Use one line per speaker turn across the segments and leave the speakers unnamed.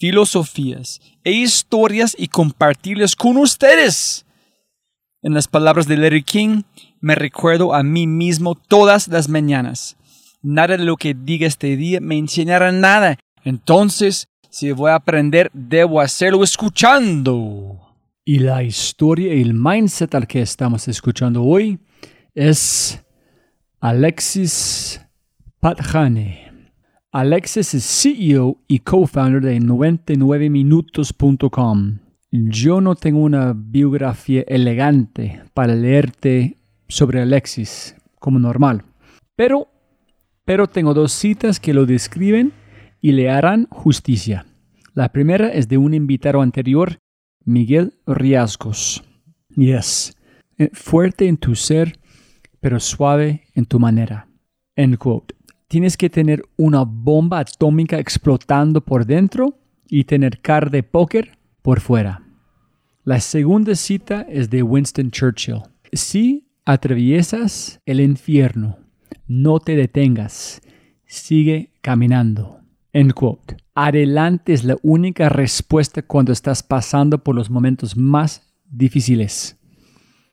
filosofías e historias y compartirlas con ustedes. En las palabras de Larry King, me recuerdo a mí mismo todas las mañanas. Nada de lo que diga este día me enseñará nada. Entonces, si voy a aprender, debo hacerlo escuchando. Y la historia y el mindset al que estamos escuchando hoy es Alexis Patjane. Alexis es CEO y co-founder de 99minutos.com. Yo no tengo una biografía elegante para leerte sobre Alexis como normal, pero, pero tengo dos citas que lo describen y le harán justicia. La primera es de un invitado anterior, Miguel Riascos. Yes, eh, fuerte en tu ser, pero suave en tu manera. End quote tienes que tener una bomba atómica explotando por dentro y tener car de póker por fuera. La segunda cita es de Winston Churchill. Si atraviesas el infierno, no te detengas, sigue caminando. End quote. Adelante es la única respuesta cuando estás pasando por los momentos más difíciles.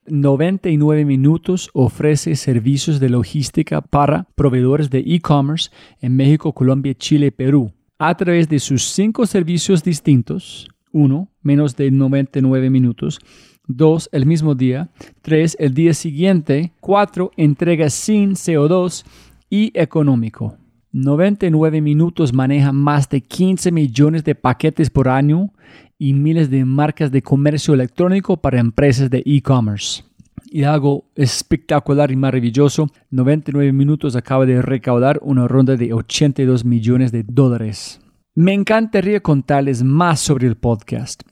99 Minutos ofrece servicios de logística para proveedores de e-commerce en México, Colombia, Chile y Perú. A través de sus cinco servicios distintos, 1. Menos de 99 minutos. 2. El mismo día. 3. El día siguiente. 4. Entrega sin CO2 y económico. 99 minutos maneja más de 15 millones de paquetes por año y miles de marcas de comercio electrónico para empresas de e-commerce. Y algo espectacular y maravilloso, 99 minutos acaba de recaudar una ronda de 82 millones de dólares. Me encantaría contarles más sobre el podcast,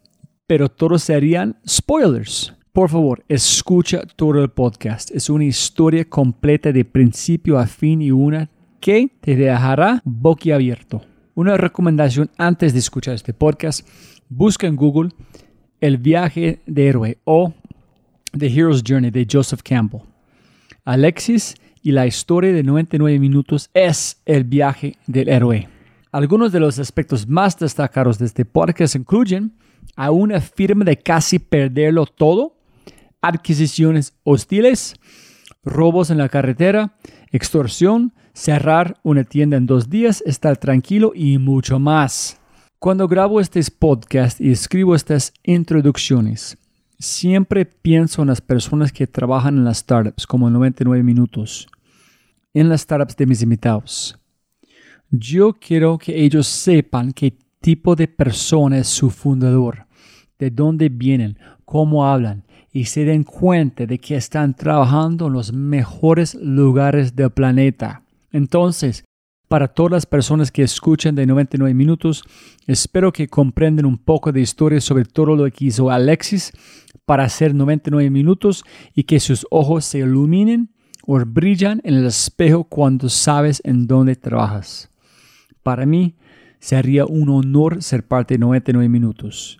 pero todos serían spoilers. Por favor, escucha todo el podcast. Es una historia completa de principio a fin y una que te dejará boquiabierto. Una recomendación antes de escuchar este podcast Busca en Google El viaje de héroe o The Hero's Journey de Joseph Campbell. Alexis y la historia de 99 minutos es el viaje del héroe. Algunos de los aspectos más destacados de este podcast incluyen a una firma de casi perderlo todo, adquisiciones hostiles, robos en la carretera, extorsión, cerrar una tienda en dos días, estar tranquilo y mucho más. Cuando grabo este podcast y escribo estas introducciones, siempre pienso en las personas que trabajan en las startups, como 99 minutos, en las startups de mis invitados. Yo quiero que ellos sepan qué tipo de persona es su fundador, de dónde vienen, cómo hablan y se den cuenta de que están trabajando en los mejores lugares del planeta. Entonces, para todas las personas que escuchan de 99 minutos, espero que comprendan un poco de historia sobre todo lo que hizo Alexis para hacer 99 minutos y que sus ojos se iluminen o brillan en el espejo cuando sabes en dónde trabajas. Para mí sería un honor ser parte de 99 minutos.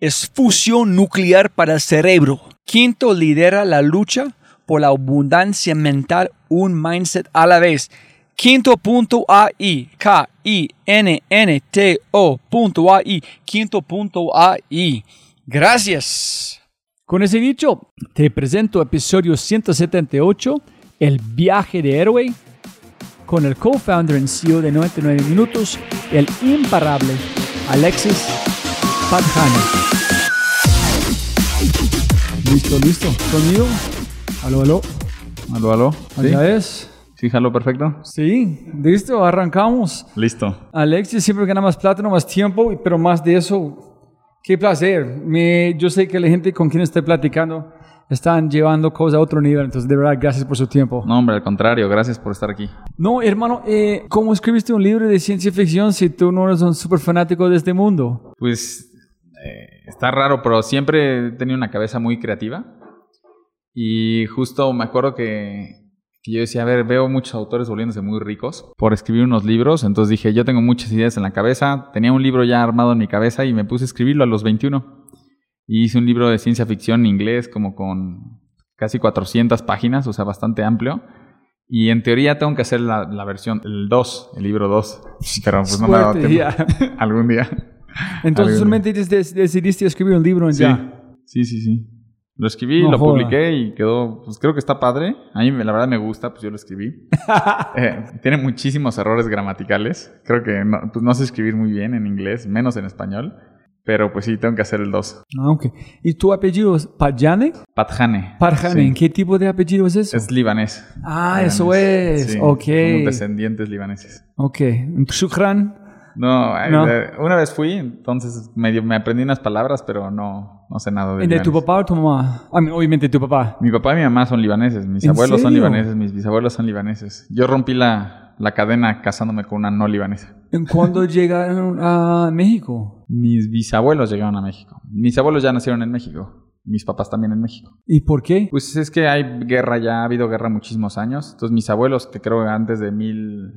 es fusión nuclear para el cerebro. Quinto lidera la lucha por la abundancia mental, un mindset a la vez. Quinto.ai, K-I-N-N-T-O.ai, quinto.ai. Gracias.
Con ese dicho, te presento episodio 178, El viaje de héroe, con el co-founder y CEO de 99 Minutos, el imparable Alexis Padjana. Listo, listo. ¿Conmigo? Aló, aló.
Aló, aló. ¿Sí?
¿Allá es?
¿Sí, jalo perfecto?
Sí, listo, arrancamos.
Listo.
Alexis siempre gana más plata, no más tiempo, pero más de eso, qué placer. Me, yo sé que la gente con quien estoy platicando están llevando cosas a otro nivel, entonces de verdad, gracias por su tiempo.
No, hombre, al contrario, gracias por estar aquí.
No, hermano, eh, ¿cómo escribiste un libro de ciencia ficción si tú no eres un súper fanático de este mundo?
Pues eh, está raro, pero siempre he tenido una cabeza muy creativa. Y justo me acuerdo que, que yo decía, a ver, veo muchos autores volviéndose muy ricos por escribir unos libros. Entonces dije, yo tengo muchas ideas en la cabeza. Tenía un libro ya armado en mi cabeza y me puse a escribirlo a los 21. Y hice un libro de ciencia ficción en inglés, como con casi 400 páginas, o sea, bastante amplio. Y en teoría tengo que hacer la, la versión, el 2, el libro 2. Pero pues no me ha dado tiempo. Algún día.
Entonces solamente decidiste escribir un libro en
Sí,
ya.
sí, sí, sí. Lo escribí,
No
lo
joda.
publiqué y quedó, pues creo que está padre. A mí la verdad me gusta, pues yo lo escribí. Eh, tiene muchísimos errores gramaticales. Creo que no, pues no sé escribir muy bien en inglés, menos en español. Pero pues sí, tengo que hacer el 2.
Ah, ok. ¿Y tu apellido es Pajane?
Patjane.
Parjane,
Sí.
¿en qué tipo de apellido es eso?
Es libanés.
ah,
Libanés.
eso es.
Sí,
ok.
Somos descendientes libaneses.
Ok. Shukran.
No,
No.
una vez fui, entonces medio me aprendí unas palabras, pero no, no sé nada de
¿De tu papá o tu mamá? I mean, obviamente tu papá.
Mi papá y mi mamá son libaneses, mis
¿En
abuelos son libaneses, mis bisabuelos son libaneses. Yo rompí la, la cadena casándome con una no libanesa.
¿En cuándo llegaron a México?
Mis bisabuelos llegaron a México. Mis abuelos ya nacieron en México. Mis papás también en México.
¿Y por qué?
Pues es que hay guerra ya, ha habido guerra muchísimos años. Entonces mis abuelos, que creo que antes de mil,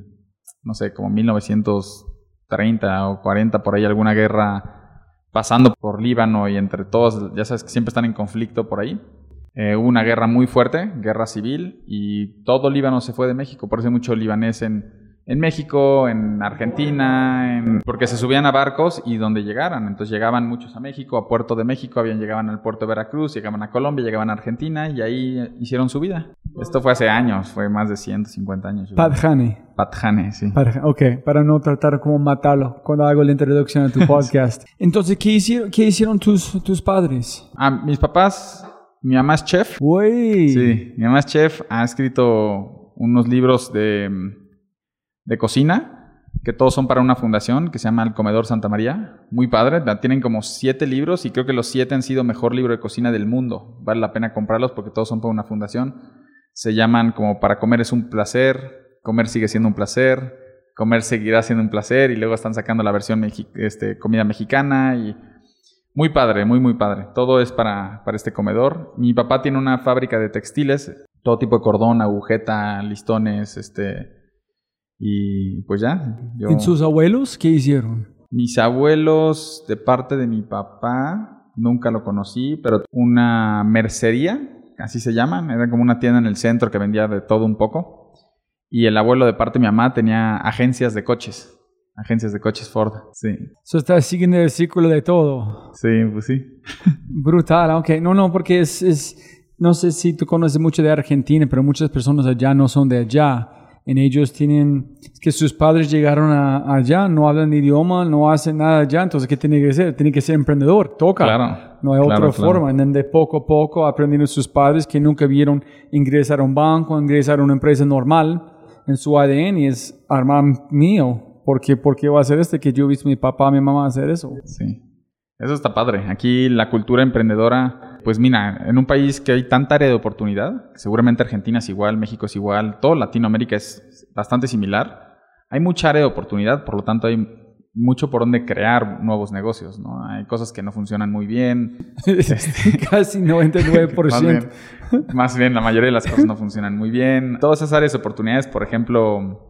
no sé, como 1930 o 40, por ahí alguna guerra pasando por Líbano y entre todos, ya sabes que siempre están en conflicto por ahí. Eh, hubo una guerra muy fuerte, guerra civil, y todo Líbano se fue de México. Por eso hay mucho libanés en, en México, en Argentina, en- porque se subían a barcos y donde llegaran. Entonces llegaban muchos a México, a Puerto de México, habían llegaban al puerto de Veracruz, llegaban a Colombia, llegaban a Argentina y ahí hicieron su vida. Esto fue hace años, fue más de 150 años.
Pajane.
Patjane, sí.
Para- ok, para no tratar como matarlo cuando hago la introducción a tu podcast. Entonces, ¿qué hicieron, qué hicieron tus, tus padres?
Ah, mis papás, mi mamá es chef.
Güey.
Sí, mi mamá es chef, ha escrito unos libros de, de cocina, que todos son para una fundación que se llama El Comedor Santa María. Muy padre, tienen como siete libros y creo que los siete han sido mejor libro de cocina del mundo. Vale la pena comprarlos porque todos son para una fundación. Se llaman como Para comer es un placer, Comer sigue siendo un placer, Comer seguirá siendo un placer y luego están sacando la versión este, comida mexicana y muy padre, muy, muy padre. Todo es para, para este comedor. Mi papá tiene una fábrica de textiles, todo tipo de cordón, agujeta, listones, este. Y pues ya. yo-
¿En sus abuelos qué hicieron?
Mis abuelos, de parte de mi papá, nunca lo conocí, pero una mercería, así se llaman, era como una tienda en el centro que vendía de todo un poco. Y el abuelo de parte de mi mamá tenía agencias de coches, agencias de coches Ford. Sí,
So, está siguiendo el círculo de todo.
sí, pues sí.
Brutal, ok. No, no, porque es, es, no sé si tú conoces mucho de Argentina, pero muchas personas allá no son de allá. En ellos tienen, es que sus padres llegaron a- allá, no hablan idioma, no hacen nada allá, entonces ¿qué tiene que ser? Tiene que ser emprendedor, toca.
Claro.
No hay
claro,
otra
claro.
forma. En de poco a poco aprendieron sus padres que nunca vieron ingresar a un banco, ingresar a una empresa normal en su ADN y es armar mío. ¿Por qué, ¿Por qué va a hacer este? Que yo he visto a mi papá, a mi mamá hacer eso.
Sí. Eso está padre. Aquí la cultura emprendedora, pues mira, en un país que hay tanta área de oportunidad, seguramente Argentina es igual, México es igual, todo Latinoamérica es bastante similar. Hay mucha área de oportunidad, por lo tanto hay mucho por donde crear nuevos negocios, ¿no? Hay cosas que no funcionan muy bien.
Casi 99%.
más, bien, más bien, la mayoría de las cosas no funcionan muy bien. Todas esas áreas de oportunidades, por ejemplo,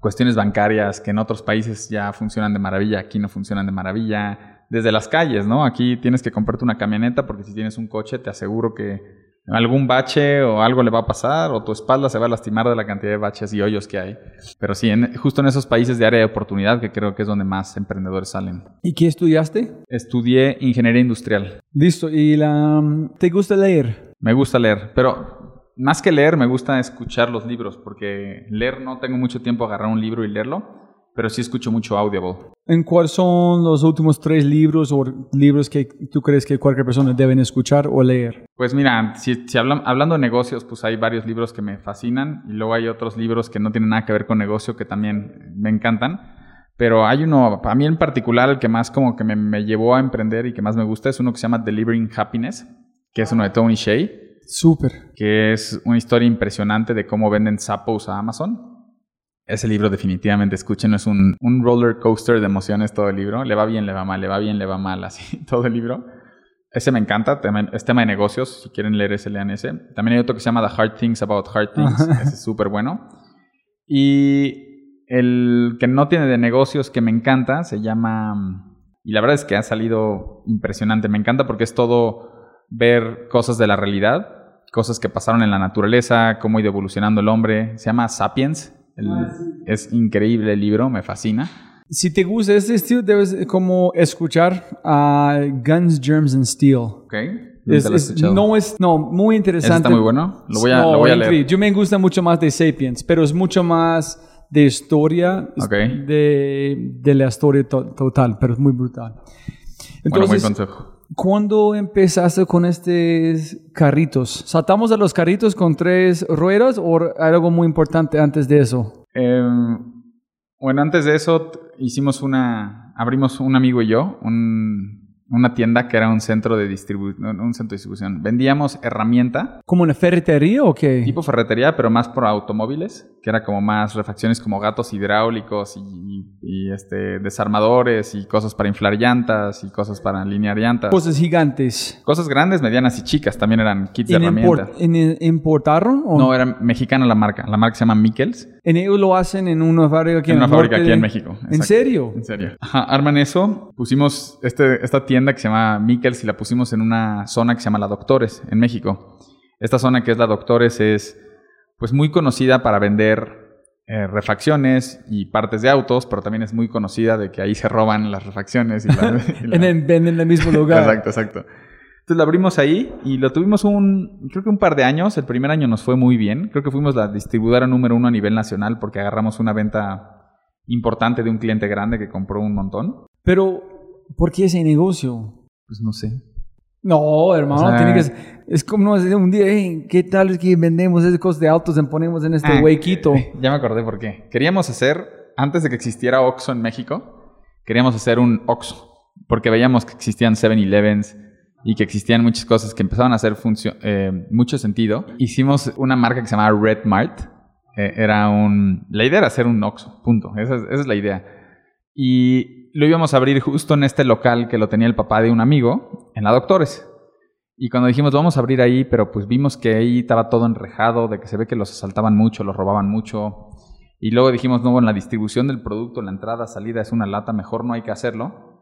cuestiones bancarias que en otros países ya funcionan de maravilla, aquí no funcionan de maravilla desde las calles, ¿no? Aquí tienes que comprarte una camioneta porque si tienes un coche te aseguro que algún bache o algo le va a pasar o tu espalda se va a lastimar de la cantidad de baches y hoyos que hay. Pero sí, justo en esos países de área de oportunidad que creo que es donde más emprendedores salen.
¿Y qué estudiaste?
Estudié ingeniería industrial.
Listo. ¿Y la, te gusta leer?
Me gusta leer, pero más que leer me gusta escuchar los libros porque leer no tengo mucho tiempo a agarrar un libro y leerlo pero sí escucho mucho Audible.
¿En cuáles son los últimos tres libros o libros que tú crees que cualquier persona debe escuchar o leer?
Pues mira, si, si hablando de negocios, pues hay varios libros que me fascinan y luego hay otros libros que no tienen nada que ver con negocio que también me encantan. Pero hay uno, a mí en particular, el que más como que me, me llevó a emprender y que más me gusta es uno que se llama Delivering Happiness, que es uno de Tony Shea.
Súper.
Que es una historia impresionante de cómo venden sapos a Amazon ese libro definitivamente, escuchen, es un, un roller coaster de emociones todo el libro. Le va bien, le va mal, le va bien, le va mal, así todo el libro. Ese me encanta, es tema de negocios, si quieren leer ese, lean ese. También hay otro que se llama The Hard Things About Hard Things, ese es súper bueno. Y el que no tiene de negocios que me encanta se llama, y la verdad es que ha salido impresionante, me encanta porque es todo ver cosas de la realidad, cosas que pasaron en la naturaleza, cómo ha ido evolucionando el hombre, se llama Sapiens, Ah, es increíble el libro, me fascina.
Si te gusta este estilo, debes como escuchar a Guns, Germs and Steel.
Ok.
no es, no, muy interesante.
está muy bueno. Lo voy a, lo voy a leer.
Yo me gusta mucho más de Sapiens, pero es mucho más de historia, de, de, la historia total, pero es muy brutal.
Entonces, bueno, consejo.
¿Cuándo empezaste con estos carritos? ¿Saltamos a los carritos con tres ruedas o algo muy importante antes de eso?
Em, bueno, antes de eso hicimos una, abrimos un amigo y yo, un, una tienda que era un centro de distribución, un centro de distribución. Vendíamos herramienta.
¿Como una ferretería o qué?
Tipo ferretería, pero más por automóviles, que era como más refacciones como gatos hidráulicos y, este, desarmadores y cosas para inflar llantas y cosas para alinear llantas.
Cosas gigantes.
Cosas grandes, medianas y chicas. También eran kits de herramienta.
¿Importaron? O?
No, era mexicana la marca. La marca se llama Mikkels.
¿En ellos lo hacen en una fábrica aquí
en, en una fábrica aquí en México.
¿En serio?
En serio. Ajá, arman eso. Pusimos este, esta tienda que se llama Mikkels y la pusimos en una zona que se llama La Doctores, en México. Esta zona que es La Doctores es pues muy conocida para vender eh, refacciones y partes de autos, pero también es muy conocida de que ahí se roban las refacciones. Y,
en, el, mismo lugar.
exacto, exacto. Entonces la abrimos ahí y lo tuvimos un, creo que un par de años. El primer año nos fue muy bien. Creo que fuimos la distribuidora número uno a nivel nacional porque agarramos una venta importante de un cliente grande que compró un montón.
Pero ¿Por qué ese negocio?
Pues no sé.
No, hermano, tiene que es como un día, ¿qué tal es que vendemos esas cosas de autos y ponemos en este ah, huequito?
Ya me acordé por qué. Queríamos hacer, antes de que existiera Oxxo en México, queríamos hacer un Oxxo, porque veíamos que existían 7-Elevens y que existían muchas cosas que empezaban a hacer eh, mucho sentido. Hicimos una marca que se llamaba Red Mart. Eh, era un... La idea era hacer un Oxxo, punto. Esa es, la idea. Y lo íbamos a abrir justo en este local que lo tenía el papá de un amigo, en la Doctores. Y cuando dijimos, vamos a abrir ahí, pero pues vimos que ahí estaba todo enrejado, de que se ve que los asaltaban mucho, los robaban mucho. Y luego dijimos, no, bueno, la distribución del producto, la entrada, salida es una lata, mejor no hay que hacerlo.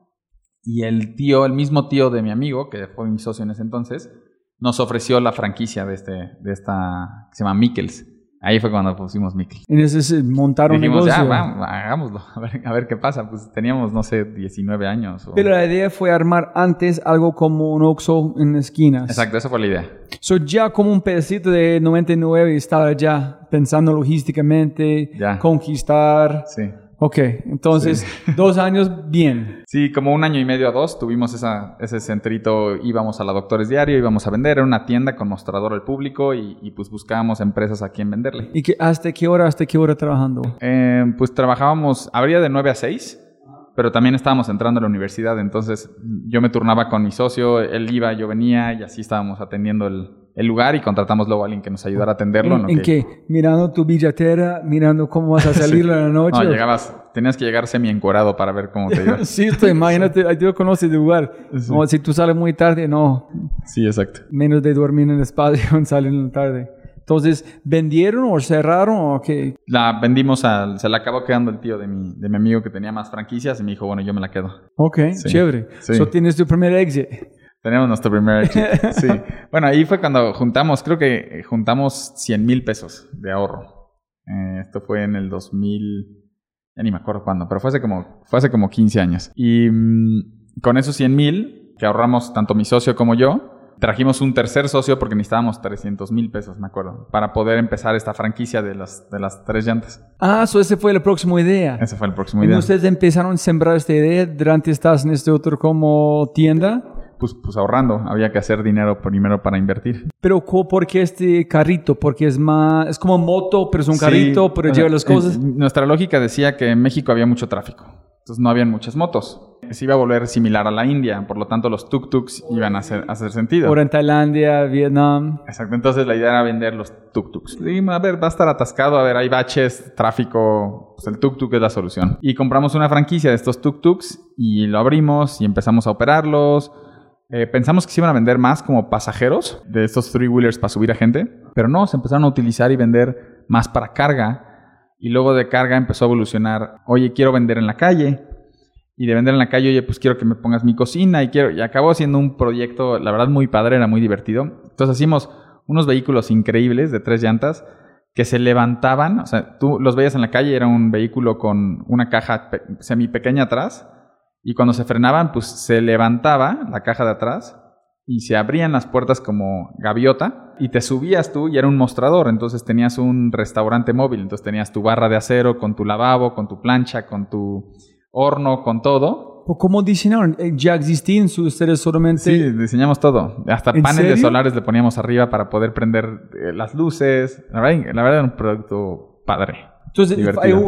Y el tío, el mismo tío de mi amigo, que fue mi socio en ese entonces, nos ofreció la franquicia de, este, de esta, que se llama Mikkels. Ahí fue cuando pusimos Mickey.
Y ese montaron
Dijimos,
negocio.
Ya, hagámoslo, a ver, qué pasa. Pues teníamos, no sé, 19 años.
Pero la idea fue armar antes algo como un Oxxo en esquinas.
Exacto, esa fue la idea.
So ya como un pedacito de 99 estaba ya pensando logísticamente, conquistar.
Sí.
Ok, entonces dos años bien.
Sí, como un año y medio a dos tuvimos esa, ese centrito, íbamos a la Doctores Diario, íbamos a vender, era una tienda con mostrador al público y, y pues buscábamos empresas a quien venderle.
¿Y que, hasta qué hora, hasta qué hora trabajando?
Eh, pues trabajábamos, habría de 9 a 6, pero también estábamos entrando a la universidad, entonces yo me turnaba con mi socio, él iba, yo venía y así estábamos atendiendo el, el lugar y contratamos luego a alguien que nos ayudara a atenderlo.
¿En,
lo
en
que-
qué? Mirando tu billetera, mirando cómo vas a salir a la noche.
No, llegabas, tenías que llegar semi encuerado para ver cómo te ibas.
sí, esto, imagínate, ahí tú conoces el lugar.
Sí.
No, si tú sales muy tarde, no.
Sí, exacto.
Menos de dormir en el espacio, salen tarde. Entonces, ¿vendieron o cerraron o qué?
La vendimos al, se la acabó quedando el tío de mi, de mi amigo que tenía más franquicias y me dijo, bueno, yo me la quedo.
Ok,
Sí,
chévere.
sí.
So, tienes tu primer exit.
Tenemos nuestro primer exit. Sí. Bueno, ahí fue cuando juntamos, creo que eh, juntamos 100 mil pesos de ahorro. Eh, esto fue en el 2000, ya ni me acuerdo cuándo, pero fue hace como, fue hace como 15 años. Y mm, con esos 100 mil que ahorramos tanto mi socio como yo, trajimos un tercer socio porque necesitábamos 300 mil pesos, me acuerdo, para poder empezar esta franquicia de las, de las tres llantas.
Ah, so ese fue la próxima idea.
Ese fue el próximo
¿Y
idea.
ustedes empezaron a sembrar esta idea durante estás en este otro como tienda?
Pues, pues ahorrando, había que hacer dinero primero para invertir.
Pero ¿por qué este carrito? Porque es más, es como moto, pero es un
Sí,
carrito, pero lleva las cosas.
en- nuestra lógica decía que en México había mucho tráfico. Entonces no habían muchas motos. Se iba a volver similar a la India. Por lo tanto, los tuk-tuks iban a hacer, a hacer sentido.
Ahora en Tailandia, Vietnam.
Exacto. Entonces la idea era vender los tuk-tuks. A ver, va a estar atascado. A ver, hay baches, tráfico. Pues el tuk-tuk es la solución. Y compramos una franquicia de estos tuk-tuks y lo abrimos y empezamos a operarlos. Eh, pensamos que se iban a vender más como pasajeros de estos three-wheelers para subir a gente. Pero no, se empezaron a utilizar y vender más para carga. Y luego de carga empezó a evolucionar. Oye, quiero vender en la calle. Y de vender en la calle, oye, pues quiero que me pongas mi cocina y quiero. Y acabó siendo un proyecto, la verdad, muy padre, era muy divertido. Entonces hicimos unos vehículos increíbles de tres llantas que se levantaban. O sea, tú los veías en la calle, era un vehículo con una caja semi pequeña atrás. Y cuando se frenaban, pues se levantaba la caja de atrás y se abrían las puertas como gaviota y te subías tú y era un mostrador. Entonces tenías un restaurante móvil. Entonces tenías tu barra de acero con tu lavabo, con tu plancha, con tu horno, con todo.
¿O ¿Cómo diseñaron? Eh, ¿Ya existían ustedes solamente?
Sí, diseñamos todo. Hasta
¿En
paneles
serio?
solares le poníamos arriba para poder prender eh, las luces. La verdad, la verdad era un producto padre.
Entonces,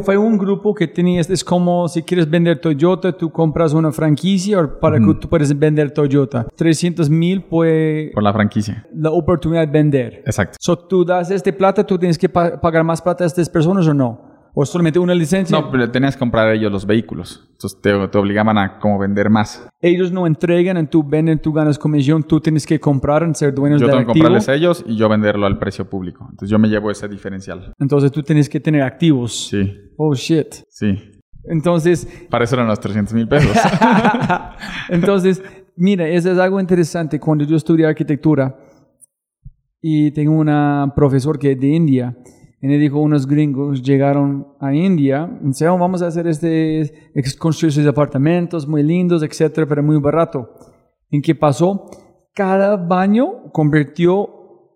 fue un, un grupo que tenías, es como si quieres vender Toyota, tú compras una franquicia para que tú puedas vender Toyota. 300 mil fue
Por la franquicia.
la oportunidad de vender.
Exacto.
So, tú das este plata, tú tienes que pa- pagar más plata a estas personas o no? ¿O solamente una licencia?
No, pero tenías que comprar ellos los vehículos. Entonces te, te obligaban a como vender más.
Ellos no entregan, tú venden, tú ganas comisión, tú tienes que comprar ser dueños
Yo
del
tengo que
activo.
comprarles a ellos y yo venderlo al precio público. Entonces yo me llevo ese diferencial.
Entonces tú tienes que tener activos.
Sí,
Oh, shit.
sí.
Entonces,
Para eso eran los 300 mil pesos.
Entonces, mira, eso es algo interesante. Cuando yo estudié arquitectura y tengo una profesor que es de India, y me dijo, unos gringos llegaron a India y dice, "Oh, vamos a hacer este, construir sus apartamentos muy lindos, etcétera, pero muy barato. ¿En qué pasó? Cada baño convirtió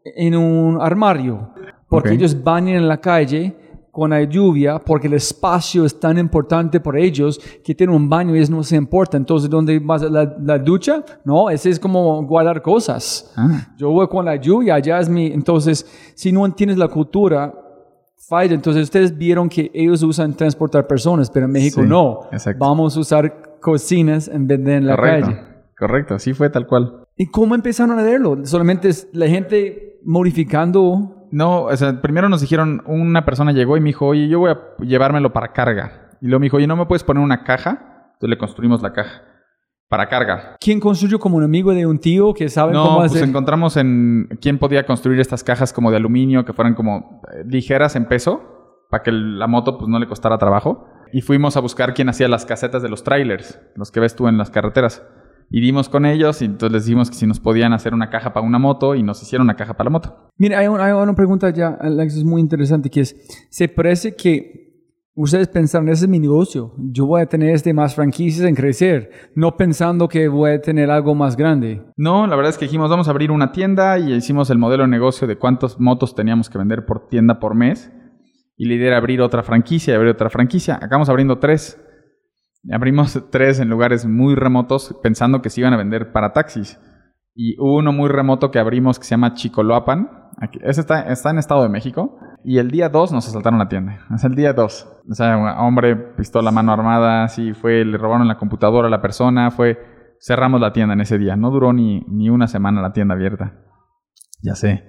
en un armario, porque
Ok.
ellos bañan en la calle con la lluvia, porque el espacio es tan importante para ellos que tienen un baño y eso no se importa. Entonces, ¿dónde vas la, la ducha? No, ese es como guardar cosas.
Ah,
Yo voy con la lluvia, allá es mi... Entonces, si no entiendes la cultura, falla. Entonces, ustedes vieron que ellos usan transportar personas, pero en México
Sí,
no.
exacto.
Vamos a usar cocinas en vez de en la
correcto.
calle.
Correcto, así fue tal cual.
¿Y cómo empezaron a verlo? Solamente es la gente modificando...
No, o sea, primero nos dijeron, una persona llegó y me dijo, oye, yo voy a llevármelo para carga. Y luego me dijo, oye, ¿no me puedes poner una caja? Entonces le construimos la caja para carga.
¿Quién construyó como un amigo de un tío que sabe
No,
cómo
pues
hacer?
encontramos en quién podía construir estas cajas como de aluminio que fueran como eh, ligeras en peso para que la moto pues no le costara trabajo. Y fuimos a buscar quién hacía las casetas de los trailers, los que ves tú en las carreteras. Y dimos con ellos y entonces les dijimos que si nos podían hacer una caja para una moto y nos hicieron una caja para la moto.
Mira, hay, un- hay una pregunta ya, Alex, es muy interesante, que es, se parece que ustedes pensaron, ese es mi negocio, yo voy a tener este más franquicias en crecer, no pensando que voy a tener algo más grande.
No, la verdad es que dijimos, vamos a abrir una tienda y hicimos el modelo de negocio de cuántas motos teníamos que vender por tienda por mes. Y la idea abrir otra franquicia y abrir otra franquicia. Acabamos abriendo tres. Abrimos tres en lugares muy remotos pensando que se iban a vender para taxis. Y uno muy remoto que abrimos que se llama Chicoloapan. Ese está, está en Estado de México. Y el día 2 nos asaltaron la tienda. Es el día 2. O sea, hombre, pistola, mano armada, sí, fue, le robaron la computadora a la persona, fue, cerramos la tienda en ese día. No duró ni, ni una semana la tienda abierta. Ya sé.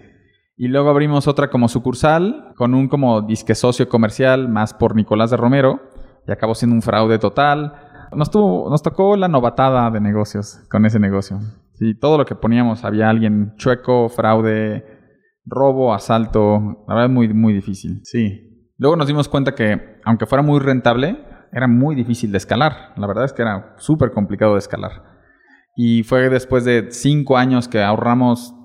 Y luego abrimos otra como sucursal, con un como disque socio comercial, más por Nicolás de Romero, y acabó siendo un fraude total. Nos, tuvo, nos tocó la novatada de negocios con ese negocio. Sí, todo lo que poníamos, había alguien chueco, fraude, robo, asalto, la verdad muy, muy difícil. Sí. Luego nos dimos cuenta que, aunque fuera muy rentable, era muy difícil de escalar. La verdad es que era súper complicado de escalar. Y fue después de cinco años que ahorramos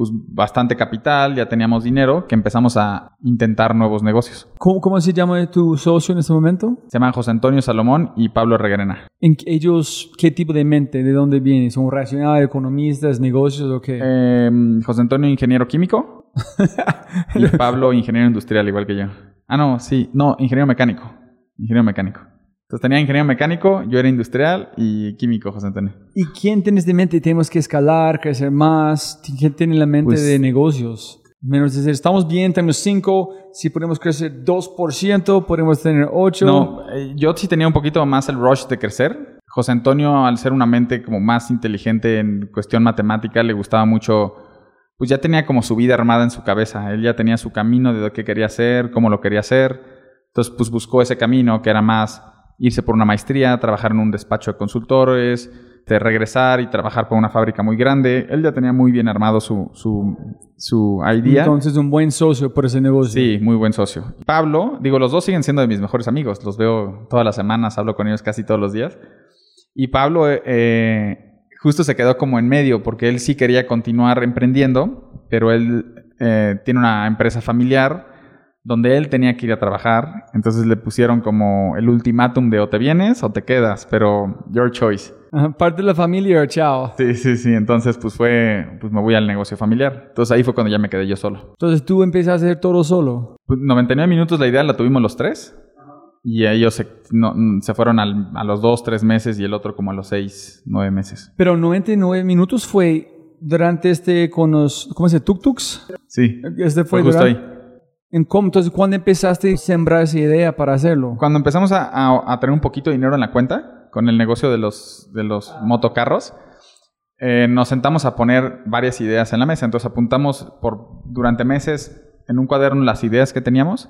pues, bastante capital, ya teníamos dinero, que empezamos a intentar nuevos negocios.
¿Cómo, cómo se llama tu socio en este momento?
Se llaman José Antonio Salomón y Pablo Reguerena.
¿En ellos qué tipo de mente? ¿De dónde vienen? ¿Son racionales, economistas, negocios o qué?
Eh, José Antonio, ingeniero químico. y Pablo, ingeniero industrial, igual que yo. Ah, no, sí. No, ingeniero mecánico. Ingeniero mecánico. Entonces tenía ingeniero mecánico, yo era industrial y químico, José Antonio.
¿Y quién tienes de mente? Tenemos que escalar, crecer más. ¿Quién tiene la mente
Pues-
de negocios? Menos decir, estamos bien, tenemos 5, si podemos crecer 2%, podemos tener 8.
No, eh, yo sí tenía un poquito más el rush de crecer. José Antonio, al ser una mente como más inteligente en cuestión matemática, le gustaba mucho, pues ya tenía como su vida armada en su cabeza. Él ya tenía su camino de lo que quería hacer, cómo lo quería hacer. Entonces, pues buscó ese camino que era más irse por una maestría, trabajar en un despacho de consultores, de regresar y trabajar por una fábrica muy grande. Él ya tenía muy bien armado su, su, su idea.
Entonces, un buen socio por ese negocio.
Sí, muy buen socio. Pablo, digo, los dos siguen siendo de mis mejores amigos. Los veo todas las semanas, hablo con ellos casi todos los días. Y Pablo eh, justo se quedó como en medio porque él sí quería continuar emprendiendo, pero él eh, tiene una empresa familiar donde él tenía que ir a trabajar. Entonces le pusieron como el ultimátum de o te vienes o te quedas, pero your choice.
Parte de la familia, chao.
Sí, sí, sí. Entonces pues fue, pues me voy al negocio familiar. Entonces ahí fue cuando ya me quedé yo solo.
Entonces, tú empiezas a hacer todo solo.
Pues, 99 minutos la idea la tuvimos los tres. Y ellos se, no, se fueron al- a los dos, tres meses y el otro como a los seis, nueve meses.
Pero 99 minutos fue durante este con los, ¿cómo se dice? ¿Tuk-tuks?
Sí,
Este
fue
fue
justo ahí.
¿En cómo? Entonces, ¿cuándo empezaste a sembrar esa idea para hacerlo?
Cuando empezamos a, a- a tener un poquito de dinero en la cuenta con el negocio de los, de los motocarros, eh, nos sentamos a poner varias ideas en la mesa. Entonces apuntamos por, durante meses en un cuaderno las ideas que teníamos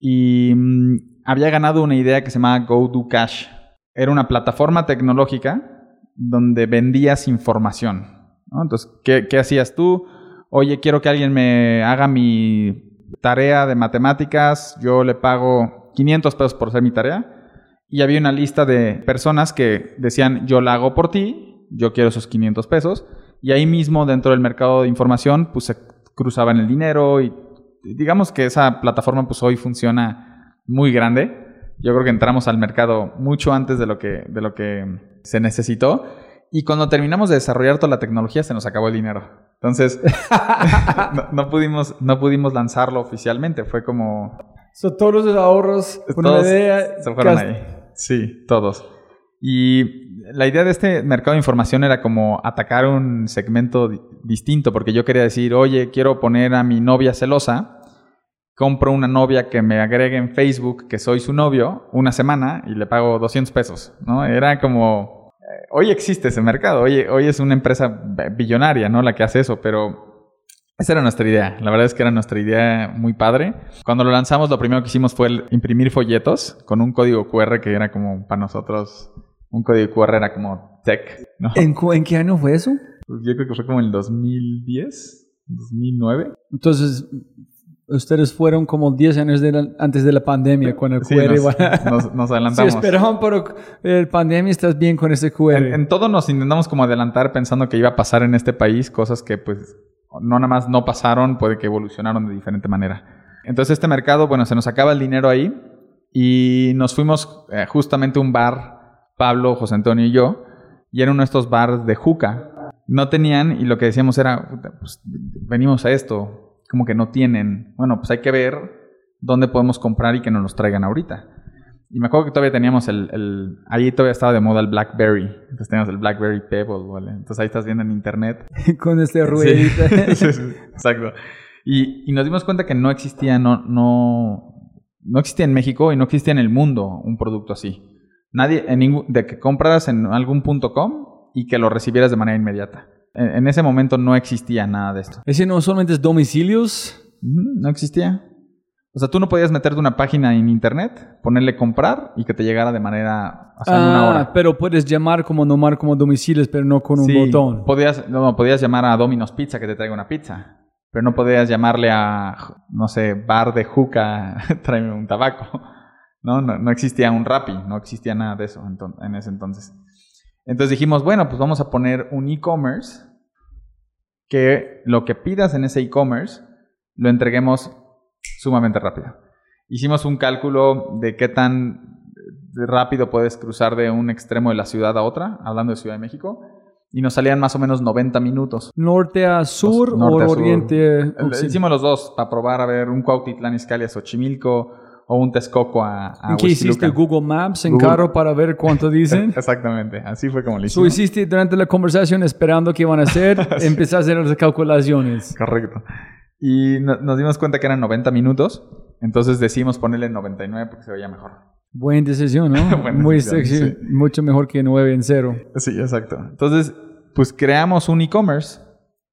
y mm, había ganado una idea que se llamaba Go Do Cash. Era una plataforma tecnológica donde vendías información. Entonces, ¿qué, qué hacías tú? Oye, quiero que alguien me haga mi tarea de matemáticas, yo le pago 500 pesos por hacer mi tarea. Y había una lista de personas que decían, yo la hago por ti, yo quiero esos 500 pesos. Y ahí mismo, dentro del mercado de información, pues se cruzaban el dinero y digamos que esa plataforma pues hoy funciona muy grande. Yo creo que entramos al mercado mucho antes de lo que, de lo que se necesitó. Y cuando terminamos de desarrollar toda la tecnología, se nos acabó el dinero. Entonces, no, no pudimos, no pudimos lanzarlo oficialmente. Fue como...
So, todos los ahorros, una
Todos
idea,
se fueron ahí. Sí, todos. Y la idea de este mercado de información era como atacar un segmento di- distinto, porque yo quería decir, oye, quiero poner a mi novia celosa, compro una novia que me agregue en Facebook que soy su novio una semana y le pago 200 pesos, ¿no? Era como, eh, hoy existe ese mercado, hoy, hoy es una empresa billonaria, ¿no? La que hace eso, pero esa era nuestra idea. La verdad es que era nuestra idea muy padre. Cuando lo lanzamos, lo primero que hicimos fue el imprimir folletos con un código QR que era como para nosotros. Un código QR era como tech, ¿no?
¿En, en qué año fue eso?
Yo creo que fue como en el 2010, 2009.
Entonces, ustedes fueron como 10 años de la- antes de la pandemia con el
Sí,
QR.
nos,
igual.
nos- nos
Sí,
adelantamos.
esperaban, pero el pandemia estás bien con ese QR.
En, en todo nos intentamos como adelantar pensando que iba a pasar en este país cosas que pues no nada más no pasaron, puede que evolucionaron de diferente manera. Entonces este mercado, bueno, se nos acaba el dinero ahí y nos fuimos eh, justamente a un bar, Pablo, José Antonio y yo, y era uno de estos bars de juca. No tenían y lo que decíamos era, "Puta, pues, venimos a esto, como que no tienen. Bueno, pues hay que ver dónde podemos comprar y que nos los traigan ahorita. Y me acuerdo que todavía teníamos el, el- ahí todavía estaba de moda el BlackBerry. Entonces teníamos el BlackBerry Pebble, ¿vale? Entonces ahí estás viendo en internet.
Con este ruedita.
Sí, sí, sí, exacto. Y, y nos dimos cuenta que no existía, no, no, no existía en México y no existía en el mundo un producto así. Nadie, en ningún, de que compras en algún punto com y que lo recibieras de manera inmediata. En, en ese momento no existía nada de esto.
Ese no solamente es domicilios.
No existía. O sea, tú no podías meterte una página en internet, ponerle comprar y que te llegara de manera, o sea, en una
Ah,
hora.
pero puedes llamar como nomar como domicilios, pero no con un
Sí,
botón.
Podías, no, podías llamar a Domino's Pizza que te traiga una pizza. Pero no podías llamarle a, no sé, bar de juca, tráeme un tabaco. No, no, no existía un Rappi, no existía nada de eso en ese entonces. Entonces dijimos, bueno, pues vamos a poner un e-commerce que lo que pidas en ese e-commerce lo entreguemos sumamente rápido. Hicimos un cálculo de qué tan rápido puedes cruzar de un extremo de la ciudad a otra, hablando de Ciudad de México, y nos salían más o menos 90 minutos.
Norte a sur
Los- norte
o
a
oriente. Occidental?
Hicimos los dos para probar a ver un Cuautitlán Izcalli Xochimilco o un Texcoco a, a
¿En qué hiciste. Google Maps en
Google-
carro para ver cuánto dicen?
Exactamente, así fue como lo
Tú
hicimos.
hiciste durante la conversación esperando qué iban a hacer, empezaste a hacer las calculaciones.
Correcto. Y no- nos dimos cuenta que eran 90 minutos, entonces decidimos ponerle 99 porque se veía mejor.
Buena decisión, ¿no?
Buena
Muy
decisión,
sexy,
sí.
mucho mejor que 9 en 0.
Sí, exacto. Entonces, pues creamos un e-commerce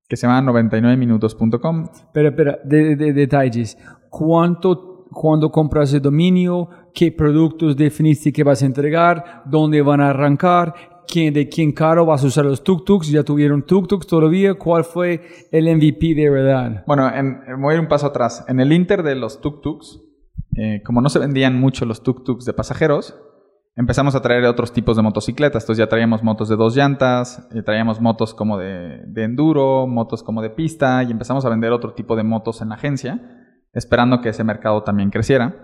que se llama 99minutos.com.
Pero, espera, de, de- detalles. ¿Cuánto, cuando compras el dominio? ¿Qué productos definiste que vas a entregar? ¿Dónde van a arrancar? ¿Quién, ¿De quién caro vas a usar los tuk-tuks? ¿Ya tuvieron tuk-tuks todavía? ¿Cuál fue el MVP de verdad?
Bueno, en, en- voy a ir un paso atrás. En el Inter de los tuk-tuks, eh, como no se vendían mucho los tuk-tuks de pasajeros, empezamos a traer otros tipos de motocicletas. Entonces ya traíamos motos de dos llantas, eh, traíamos motos como de, de enduro, motos como de pista, y empezamos a vender otro tipo de motos en la agencia, esperando que ese mercado también creciera.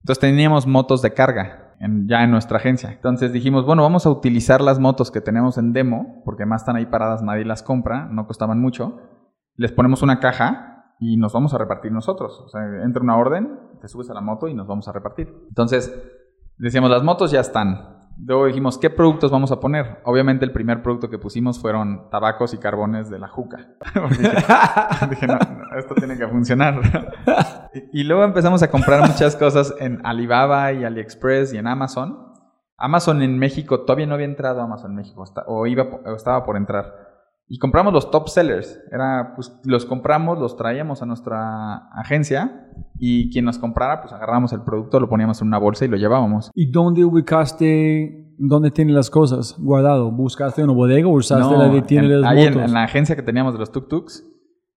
Entonces teníamos motos de carga ya en nuestra agencia. Entonces dijimos, bueno, vamos a utilizar las motos que tenemos en demo, porque además están ahí paradas, nadie las compra, no costaban mucho. Les ponemos una caja y nos vamos a repartir nosotros. O sea, entra una orden, te subes a la moto y nos vamos a repartir. Entonces, decíamos, las motos ya están. Luego dijimos, ¿qué productos vamos a poner? Obviamente el primer producto que pusimos fueron tabacos y carbones de la juca. dije, no, no, esto tiene que funcionar. y, luego empezamos a comprar muchas cosas en Alibaba y AliExpress y en Amazon. Amazon en México, todavía no había entrado Amazon en México, o, iba, o estaba por entrar. Y compramos los top sellers. Era, pues, los compramos, los traíamos a nuestra agencia y quien nos comprara, pues agarramos el producto, lo poníamos en una bolsa y lo llevábamos.
¿Y dónde ubicaste, dónde tienen las cosas guardado? ¿Buscaste una bodega o usaste
No,
la de tiene
en-
las
ahí en, en la agencia que teníamos de los tuk-tuks,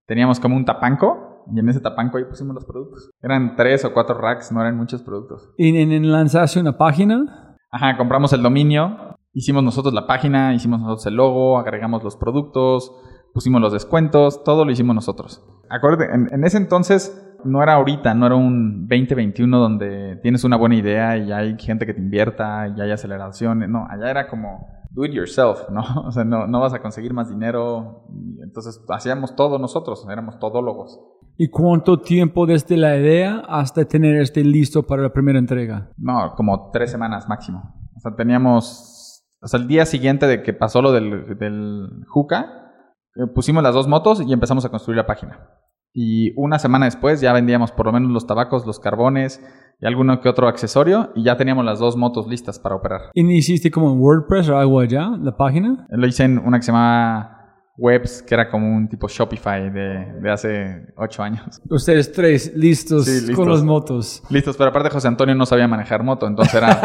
teníamos como un tapanco y en ese tapanco ahí pusimos los productos. Eran tres o cuatro racks, no eran muchos productos.
¿En, en, en lanzaste una página?
Ajá, compramos el dominio, hicimos nosotros la página, hicimos nosotros el logo, agregamos los productos, pusimos los descuentos, todo lo hicimos nosotros. Acuérdate, en, en ese entonces no era ahorita, no era un 2021 donde tienes una buena idea y hay gente que te invierta y hay aceleraciones. No, allá era como do it yourself, ¿no? O sea, no, no vas a conseguir más dinero. Y entonces hacíamos todo nosotros, éramos todólogos.
¿Y cuánto tiempo desde la idea hasta tener este listo para la primera entrega?
No, como tres semanas máximo. O sea, teníamos. O sea, el día siguiente de que pasó lo del, del Juca, eh, pusimos las dos motos y empezamos a construir la página. Y una semana después ya vendíamos por lo menos los tabacos, los carbones y alguno que otro accesorio y ya teníamos las dos motos listas para operar.
¿Y hiciste como en WordPress o algo allá, la página?
Lo hice en una que se llamaba Webs, que era como un tipo Shopify de, de hace ocho años.
Ustedes tres listos,
Sí, listos.
con las motos.
Listos, pero aparte José Antonio no sabía manejar moto, entonces era,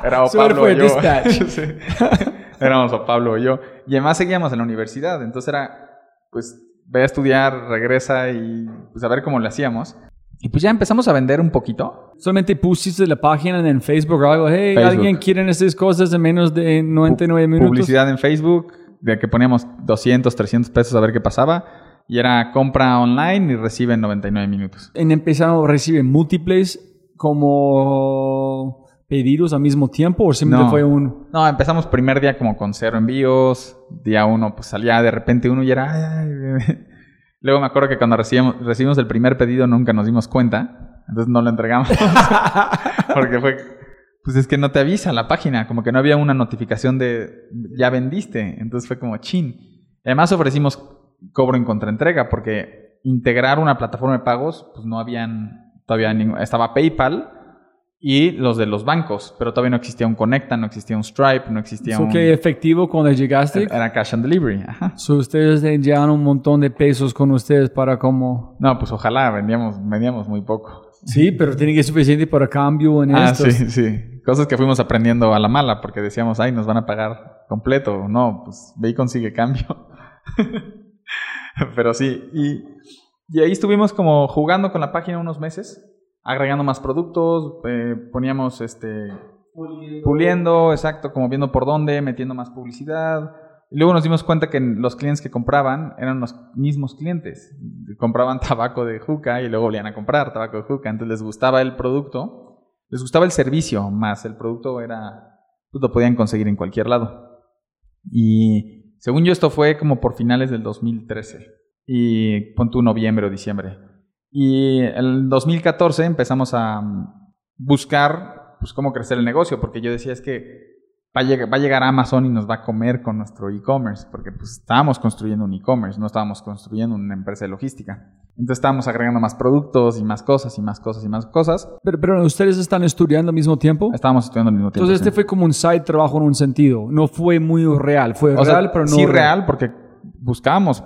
era o Pablo o yo. Sí. Éramos o Pablo o yo. Y además seguíamos en la universidad, entonces era, pues, ve a estudiar, regresa y pues a ver cómo le hacíamos. Y pues ya empezamos a vender un poquito.
Solamente pusiste la página en Facebook o algo, hey,
Facebook.
alguien quiere estas cosas en menos de 99
Pu-
minutos.
Publicidad en Facebook, de que poníamos 200, 300 pesos a ver qué pasaba. Y era compra online y recibe en 99 minutos.
En empezado reciben múltiples como pedidos al mismo tiempo o simplemente
No.
fue un...
No, empezamos primer día como con cero envíos. Día uno, pues salía de repente uno y era. Luego me acuerdo que cuando recibimos, recibimos el primer pedido nunca nos dimos cuenta. Entonces no lo entregamos. Porque fue, pues es que no te avisa la página, como que no había una notificación de ya vendiste. Entonces fue como chin. Además ofrecimos cobro en contraentrega porque integrar una plataforma de pagos, pues no habían todavía ningún, estaba PayPal y los de los bancos, pero todavía no existía un Conecta, no existía un Stripe, no existía
So,
un...
¿Qué efectivo cuando llegaste?
Era cash on delivery, ajá.
So, ustedes le llevan un montón de pesos con ustedes para como...
No, pues ojalá, vendíamos, vendíamos muy poco.
Sí, pero tiene que ser suficiente para cambio en
Ah,
estos.
sí, sí. Cosas que fuimos aprendiendo a la mala, porque decíamos, ay, nos van a pagar completo. No, pues ve y consigue cambio. Pero sí, y, y ahí estuvimos como jugando con la página unos meses, agregando más productos, eh, poníamos este puliendo, exacto, como viendo por dónde, metiendo más publicidad. Luego nos dimos cuenta que los clientes que compraban eran los mismos clientes. Compraban tabaco de juca y luego volvían a comprar tabaco de juca. Entonces les gustaba el producto, les gustaba el servicio más. El producto era, pues lo podían conseguir en cualquier lado. Y según yo esto fue como por finales del 2013. Y pon noviembre o diciembre. Y en el 2014 empezamos a buscar pues, cómo crecer el negocio, porque yo decía es que va a, llegar, va a llegar Amazon y nos va a comer con nuestro e-commerce, porque pues estábamos construyendo un e-commerce, no estábamos construyendo una empresa de logística. Entonces estábamos agregando más productos y más cosas y más cosas y más cosas.
Pero, pero ustedes están estudiando al mismo tiempo.
Estábamos estudiando al mismo tiempo.
Entonces este
sí.
fue como un side trabajo en un sentido. No fue muy real. Fue
O sea,
real, pero no
sí real, porque buscábamos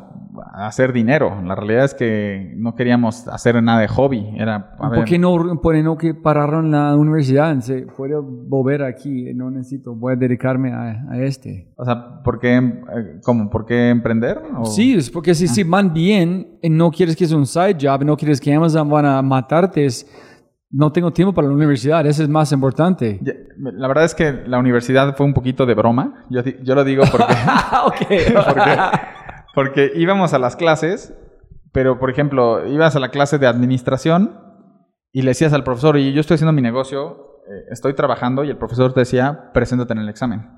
hacer dinero. La realidad es que no queríamos hacer nada de hobby. Era, a
¿Por
ver,
qué no, por qué no que pararon la universidad? Se puede volver aquí. No necesito. Voy a dedicarme a, a este.
O sea, ¿por qué, eh, cómo, ¿por qué emprender? O-
Sí, es porque si, si van bien y no quieres que es un side job, no quieres que Amazon van a matarte, es, no tengo tiempo para la universidad, eso es más importante.
La verdad es que la universidad fue un poquito de broma. Yo, yo lo digo porque, porque, porque íbamos a las clases, pero por ejemplo, ibas a la clase de administración y le decías al profesor, y yo estoy haciendo mi negocio, eh, estoy trabajando, y el profesor te decía, preséntate en el examen.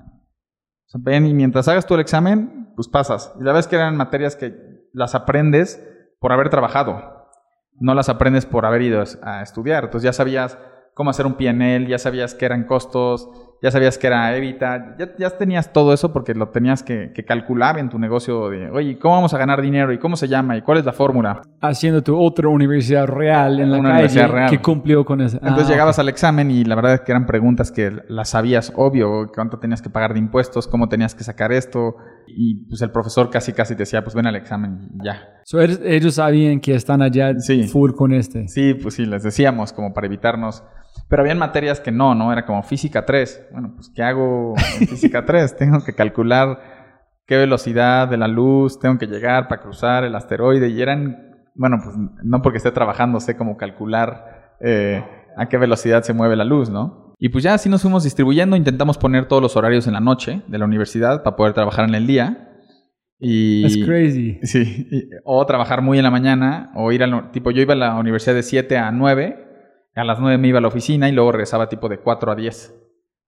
O ven y mientras hagas tú el examen, pues pasas. Y la vez que eran materias que las aprendes por haber trabajado, no las aprendes por haber ido a estudiar. Entonces ya sabías cómo hacer un PNL, ya sabías qué eran costos, ya sabías que era Evita, ya, ya tenías todo eso porque lo tenías que, que calcular en tu negocio de, oye, ¿cómo vamos a ganar dinero? ¿Y cómo se llama? ¿Y cuál es la fórmula?
Haciendo tu otra universidad real en la
Una
calle
real.
que cumplió con eso.
Entonces
Ah,
llegabas al examen y la verdad es que eran preguntas que las sabías, obvio, cuánto tenías que pagar de impuestos, cómo tenías que sacar esto. Y pues el profesor casi casi te decía, pues ven al examen ya.
So, ellos sabían que están allá
Sí.
full con este.
Sí, pues sí, les decíamos como para evitarnos. Pero habían materias que no, ¿no? Era como física 3. Bueno, pues ¿qué hago en física 3? Tengo que calcular qué velocidad de la luz tengo que llegar para cruzar el asteroide. Y eran, bueno, pues no porque esté trabajando, sé cómo calcular eh, a qué velocidad se mueve la luz, ¿no? Y pues ya así nos fuimos distribuyendo, intentamos poner todos los horarios en la noche de la universidad para poder trabajar en el día. Y,
Es crazy.
Sí, y- o trabajar muy en la mañana, o ir al... Tipo, yo iba a la universidad de 7 a 9, a las 9 me iba a la oficina y luego regresaba tipo de 4 a 10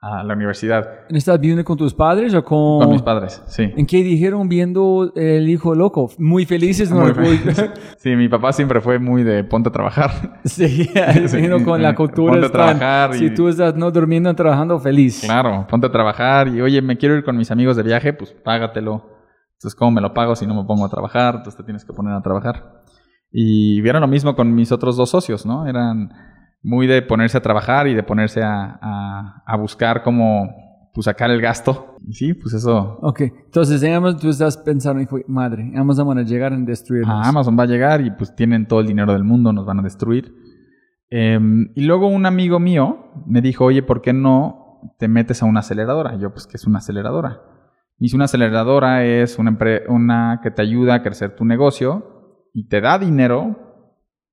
a la universidad
¿Estás viviendo con tus padres o con...?
con mis padres, sí.
¿En qué dijeron viendo el hijo loco? Muy felices, ¿no?
Muy feliz. Sí, mi papá siempre fue muy de ponte a trabajar.
Sí,
Sí,
con la cultura
Ponte a
están-
trabajar y-
Si tú estás no durmiendo, trabajando feliz.
Claro, ponte a trabajar y oye, me quiero ir con mis amigos de viaje, pues págatelo. Entonces, ¿cómo me lo pago si no me pongo a trabajar? Entonces te tienes que poner a trabajar. Y vieron lo mismo con mis otros dos socios, ¿no? Eran muy de ponerse a trabajar y de ponerse a, a- a buscar cómo pues, sacar el gasto. Y sí, pues eso.
Ok, entonces digamos, tú estás pensando, hijo, madre, Amazon van a llegar a destruirnos.
A Amazon va a llegar y pues tienen todo el dinero del mundo, nos van a destruir. Em, y luego un amigo mío me dijo, oye, ¿por qué no te metes a una aceleradora? Y yo, pues, ¿qué es una aceleradora? Y dice, una aceleradora es una, una que te ayuda a crecer tu negocio y te da dinero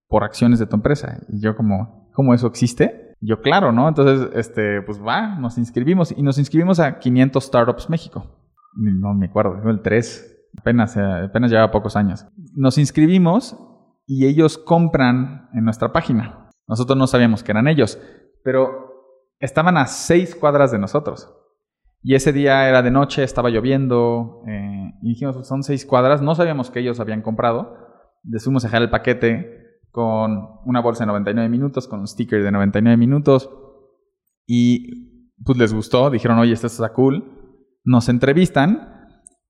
por acciones de tu empresa. Y yo como, ¿cómo eso existe? Yo, claro, ¿no? Entonces, este, pues va, nos inscribimos y nos inscribimos a 500 Startups México. No me acuerdo, el 3. Apenas, eh, apenas lleva pocos años. Nos inscribimos y ellos compran en nuestra página. Nosotros no sabíamos que eran ellos, pero estaban a seis cuadras de nosotros. Y ese día era de noche, estaba lloviendo, eh, y dijimos, "Pues son seis cuadras. No sabíamos que ellos habían comprado. Les fuimos a dejar el paquete con una bolsa de 99 minutos, con un sticker de 99 minutos. Y pues les gustó, dijeron, oye, esto está cool. Nos entrevistan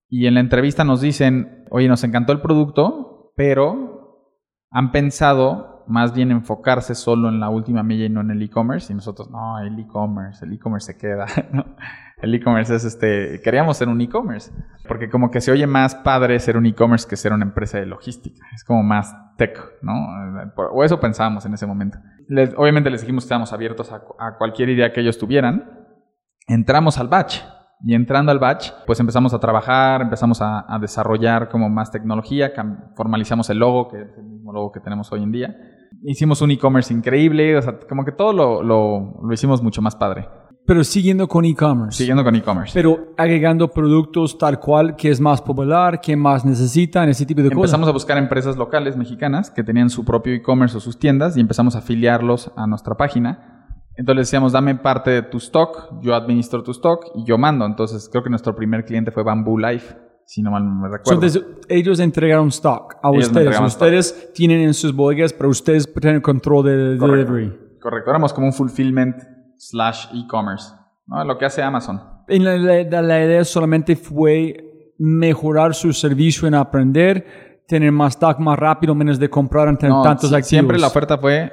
y en la entrevista nos dicen, oye, nos encantó el producto, pero han pensado más bien enfocarse solo en la última milla y no en el e-commerce. Y nosotros, no, el e-commerce, el e-commerce se queda. El e-commerce es este, queríamos ser un e-commerce, porque como que se oye más padre ser un e-commerce que ser una empresa de logística. Es como más tech, ¿no? O eso pensábamos en ese momento. Les- obviamente les dijimos que estábamos abiertos a, a cualquier idea que ellos tuvieran. Entramos al batch. Y entrando al batch, pues empezamos a trabajar, empezamos a, a desarrollar como más tecnología, formalizamos el logo, que es el mismo logo que tenemos hoy en día. Hicimos un e-commerce increíble, o sea, como que todo lo, lo, lo hicimos mucho más padre.
Pero siguiendo con e-commerce.
Siguiendo con e-commerce.
Pero agregando productos tal cual, que es más popular, que más necesitan, ese tipo de cosas.
Empezamos a buscar empresas locales mexicanas que tenían su propio e-commerce o sus tiendas y empezamos a afiliarlos a nuestra página. Entonces decíamos, dame parte de tu stock, yo administro tu stock y yo mando. Entonces creo que nuestro primer cliente fue Bamboo Life, si no mal me recuerdo.
Entonces, ellos entregaron stock a
Ellos
ustedes. Ustedes tienen en sus bodegas, pero ustedes tienen control de
Correcto.
delivery.
Correcto, éramos como un fulfillment slash e-commerce, ¿no? Lo que hace Amazon.
En la, la- la idea solamente fue mejorar su servicio en aprender, tener más stock más rápido, menos de comprar en
No,
tantos activos.
Siempre la oferta fue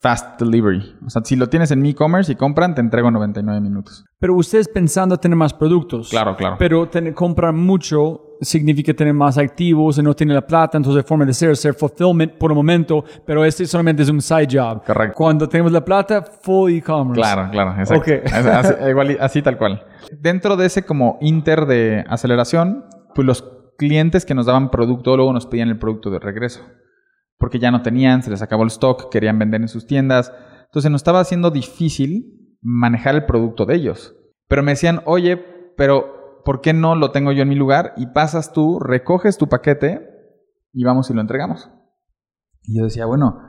fast delivery. O sea, si lo tienes en mi e-commerce y compran, te entrego en 99 minutos.
Pero ustedes pensando tener más productos.
Claro, claro.
Pero tener, comprar mucho significa tener más activos no tener la plata, entonces forma de ser, ser fulfillment por el momento, pero este solamente es un side job.
Correcto.
Cuando tenemos la plata, full e-commerce.
Claro, claro, exacto.
Ok.
Es- Así, igual- así tal cual. Dentro de ese como inter de aceleración, pues los clientes que nos daban producto luego nos pedían el producto de regreso. Porque ya no tenían, se les acabó el stock, querían vender en sus tiendas. Entonces nos estaba haciendo difícil manejar el producto de ellos. Pero me decían, oye, pero ¿por qué no lo tengo yo en mi lugar? Y pasas tú, recoges tu paquete y vamos y lo entregamos. Y yo decía, bueno,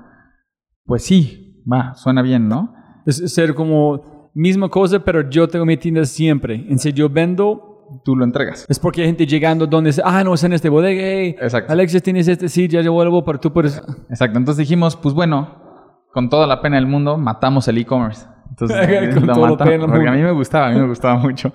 pues sí, va, suena bien, ¿no?
Es ser como misma cosa, pero yo tengo mi tienda siempre. Entonces yo vendo,
Tú lo entregas.
es porque hay gente llegando donde dice, ah, no, es en este bodega, hey,
Exacto.
Alexis, tienes este, sí, ya yo vuelvo, pero tú puedes...
Exacto. Entonces dijimos, pues bueno, con toda la pena del mundo, matamos el e-commerce. Entonces,
Con
lo
toda la pena del
porque a mí me gustaba, a mí me gustaba mucho.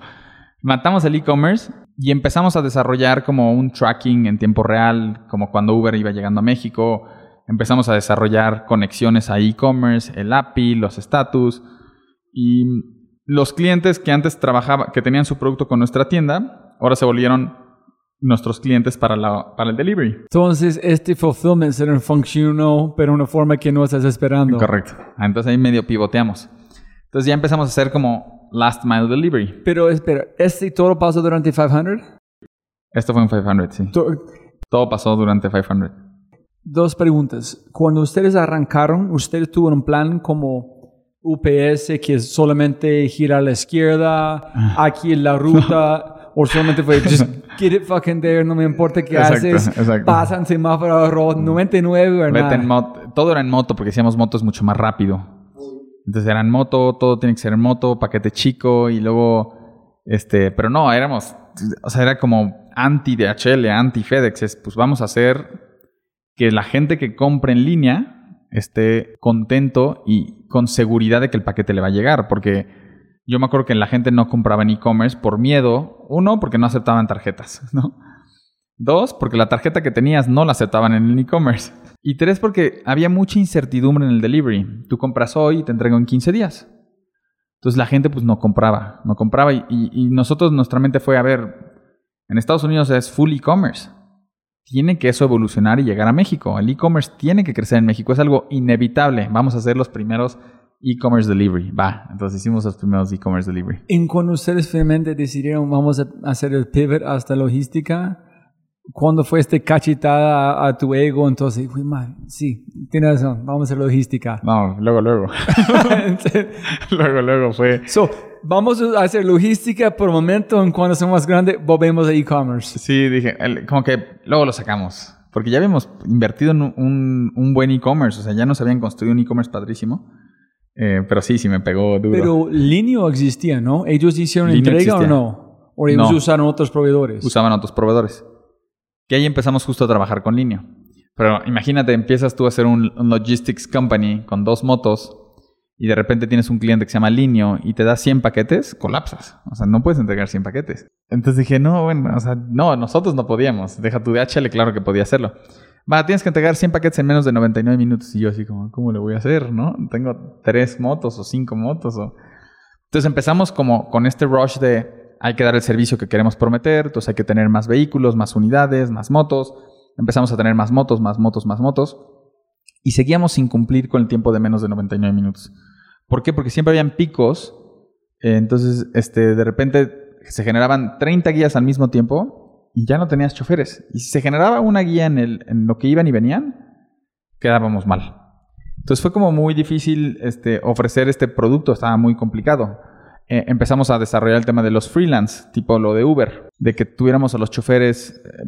Matamos el e-commerce y empezamos a desarrollar como un tracking en tiempo real, como cuando Uber iba llegando a México. Empezamos a desarrollar conexiones a e-commerce, el API, los status y los clientes que antes trabajaba, que tenían su producto con nuestra tienda, ahora se volvieron nuestros clientes para, la, para el delivery.
Entonces este fulfillment un funcionó, pero una forma que no estás esperando.
Correcto. Entonces ahí medio pivoteamos. Entonces ya empezamos a hacer como last mile delivery.
Pero espera, ¿este todo pasó durante 500?
Esto fue en 500, sí.
To-
Todo pasó durante 500.
Dos preguntas. Cuando ustedes arrancaron, ¿ustedes tuvieron un plan como UPS que es solamente gira a la izquierda, aquí en la ruta, o solamente fue just get it fucking there, no me importa qué
Exacto,
haces,
exacto.
pasan semáforo rojo 99 o nada.
Todo era en moto porque hacíamos motos mucho más rápido. Entonces era en moto, todo tiene que ser moto, paquete chico y luego, este, pero no, éramos, o sea, era como anti DHL, anti FedEx. Es, pues vamos a hacer que la gente que compre en línea esté contento y con seguridad de que el paquete le va a llegar, porque yo me acuerdo que la gente no compraba en e-commerce por miedo, uno, porque no aceptaban tarjetas, ¿no? Dos, porque la tarjeta que tenías no la aceptaban en el e-commerce. Y tres, porque había mucha incertidumbre en el delivery. Tú compras hoy y te entrego en 15 días. Entonces la gente pues no compraba, no compraba y, y- y nosotros nuestra mente fue, a ver, en Estados Unidos es full e-commerce. Tiene que eso evolucionar y llegar a México. El e-commerce tiene que crecer en México, es algo inevitable. Vamos a hacer los primeros e-commerce delivery. Va, entonces hicimos los primeros e-commerce delivery.
En cuando ustedes finalmente decidieron vamos a hacer el pivot hasta logística, ¿cuándo fue este cachetada a, tu ego? Entonces, fui mal, sí, tienes razón, vamos a hacer logística.
No, luego, luego. luego, luego fue...
so, vamos a hacer logística por momento, en cuando somos más grandes, volvemos a e-commerce.
Sí, dije, el- como que luego lo sacamos. Porque ya habíamos invertido en un, un buen e-commerce. O sea, ya nos habían construido un e-commerce padrísimo. Eh, pero sí, sí me pegó duro.
Pero Linio existía, ¿no? ¿Ellos hicieron
Linio
entrega
existía.
o no? ¿O ellos
No.
usaron otros proveedores?
Usaban otros proveedores. Que ahí empezamos justo a trabajar con Linio. Pero imagínate, empiezas tú a hacer un, logistics company con dos motos y de repente tienes un cliente que se llama Linio y te da 100 paquetes, colapsas. O sea, no puedes entregar 100 paquetes. Entonces dije, no, bueno, o sea, no, nosotros no podíamos. Deja tu DHL, claro que podía hacerlo. Va, tienes que entregar 100 paquetes en menos de 99 minutos. Y yo así como, ¿cómo le voy a hacer, no? Tengo tres motos o cinco motos. O... Entonces empezamos como con este rush de hay que dar el servicio que queremos prometer, entonces hay que tener más vehículos, más unidades, más motos. Empezamos a tener más motos, más motos, más motos. Y seguíamos sin cumplir con el tiempo de menos de 99 minutos. ¿Por qué? Porque siempre habían picos. eh, entonces, este, de repente se generaban 30 guías al mismo tiempo y ya no tenías choferes. Y si se generaba una guía en, el, en lo que iban y venían, quedábamos mal. Entonces fue como muy difícil este, ofrecer este producto, estaba muy complicado. Eh, empezamos a desarrollar el tema de los freelance, tipo lo de Uber, de que tuviéramos a los choferes eh,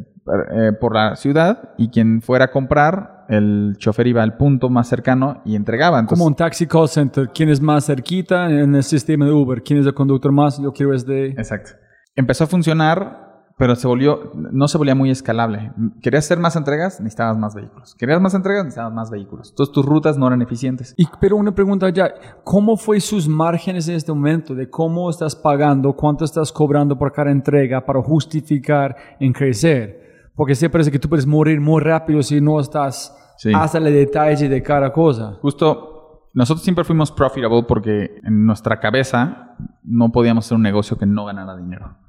eh, por la ciudad y quien fuera a comprar, el chofer iba al punto más cercano y entregaba. Entonces,
Como un taxi call center. ¿Quién es más cerquita en el sistema de Uber? ¿Quién es el conductor más? Yo quiero es de...
Exacto. Empezó a funcionar, pero se volvió, no se volvía muy escalable. Querías hacer más entregas, necesitabas más vehículos. Querías más entregas, necesitabas más vehículos. Entonces tus rutas no eran eficientes.
Y, pero una pregunta ya, ¿cómo fue sus márgenes en este momento? De cómo estás pagando, cuánto estás cobrando por cada entrega para justificar en crecer. Porque se parece que tú puedes morir muy rápido si no estás
Sí.
hasta el detalle de cada cosa.
Justo, nosotros siempre fuimos profitable porque en nuestra cabeza no podíamos hacer un negocio que no ganara dinero.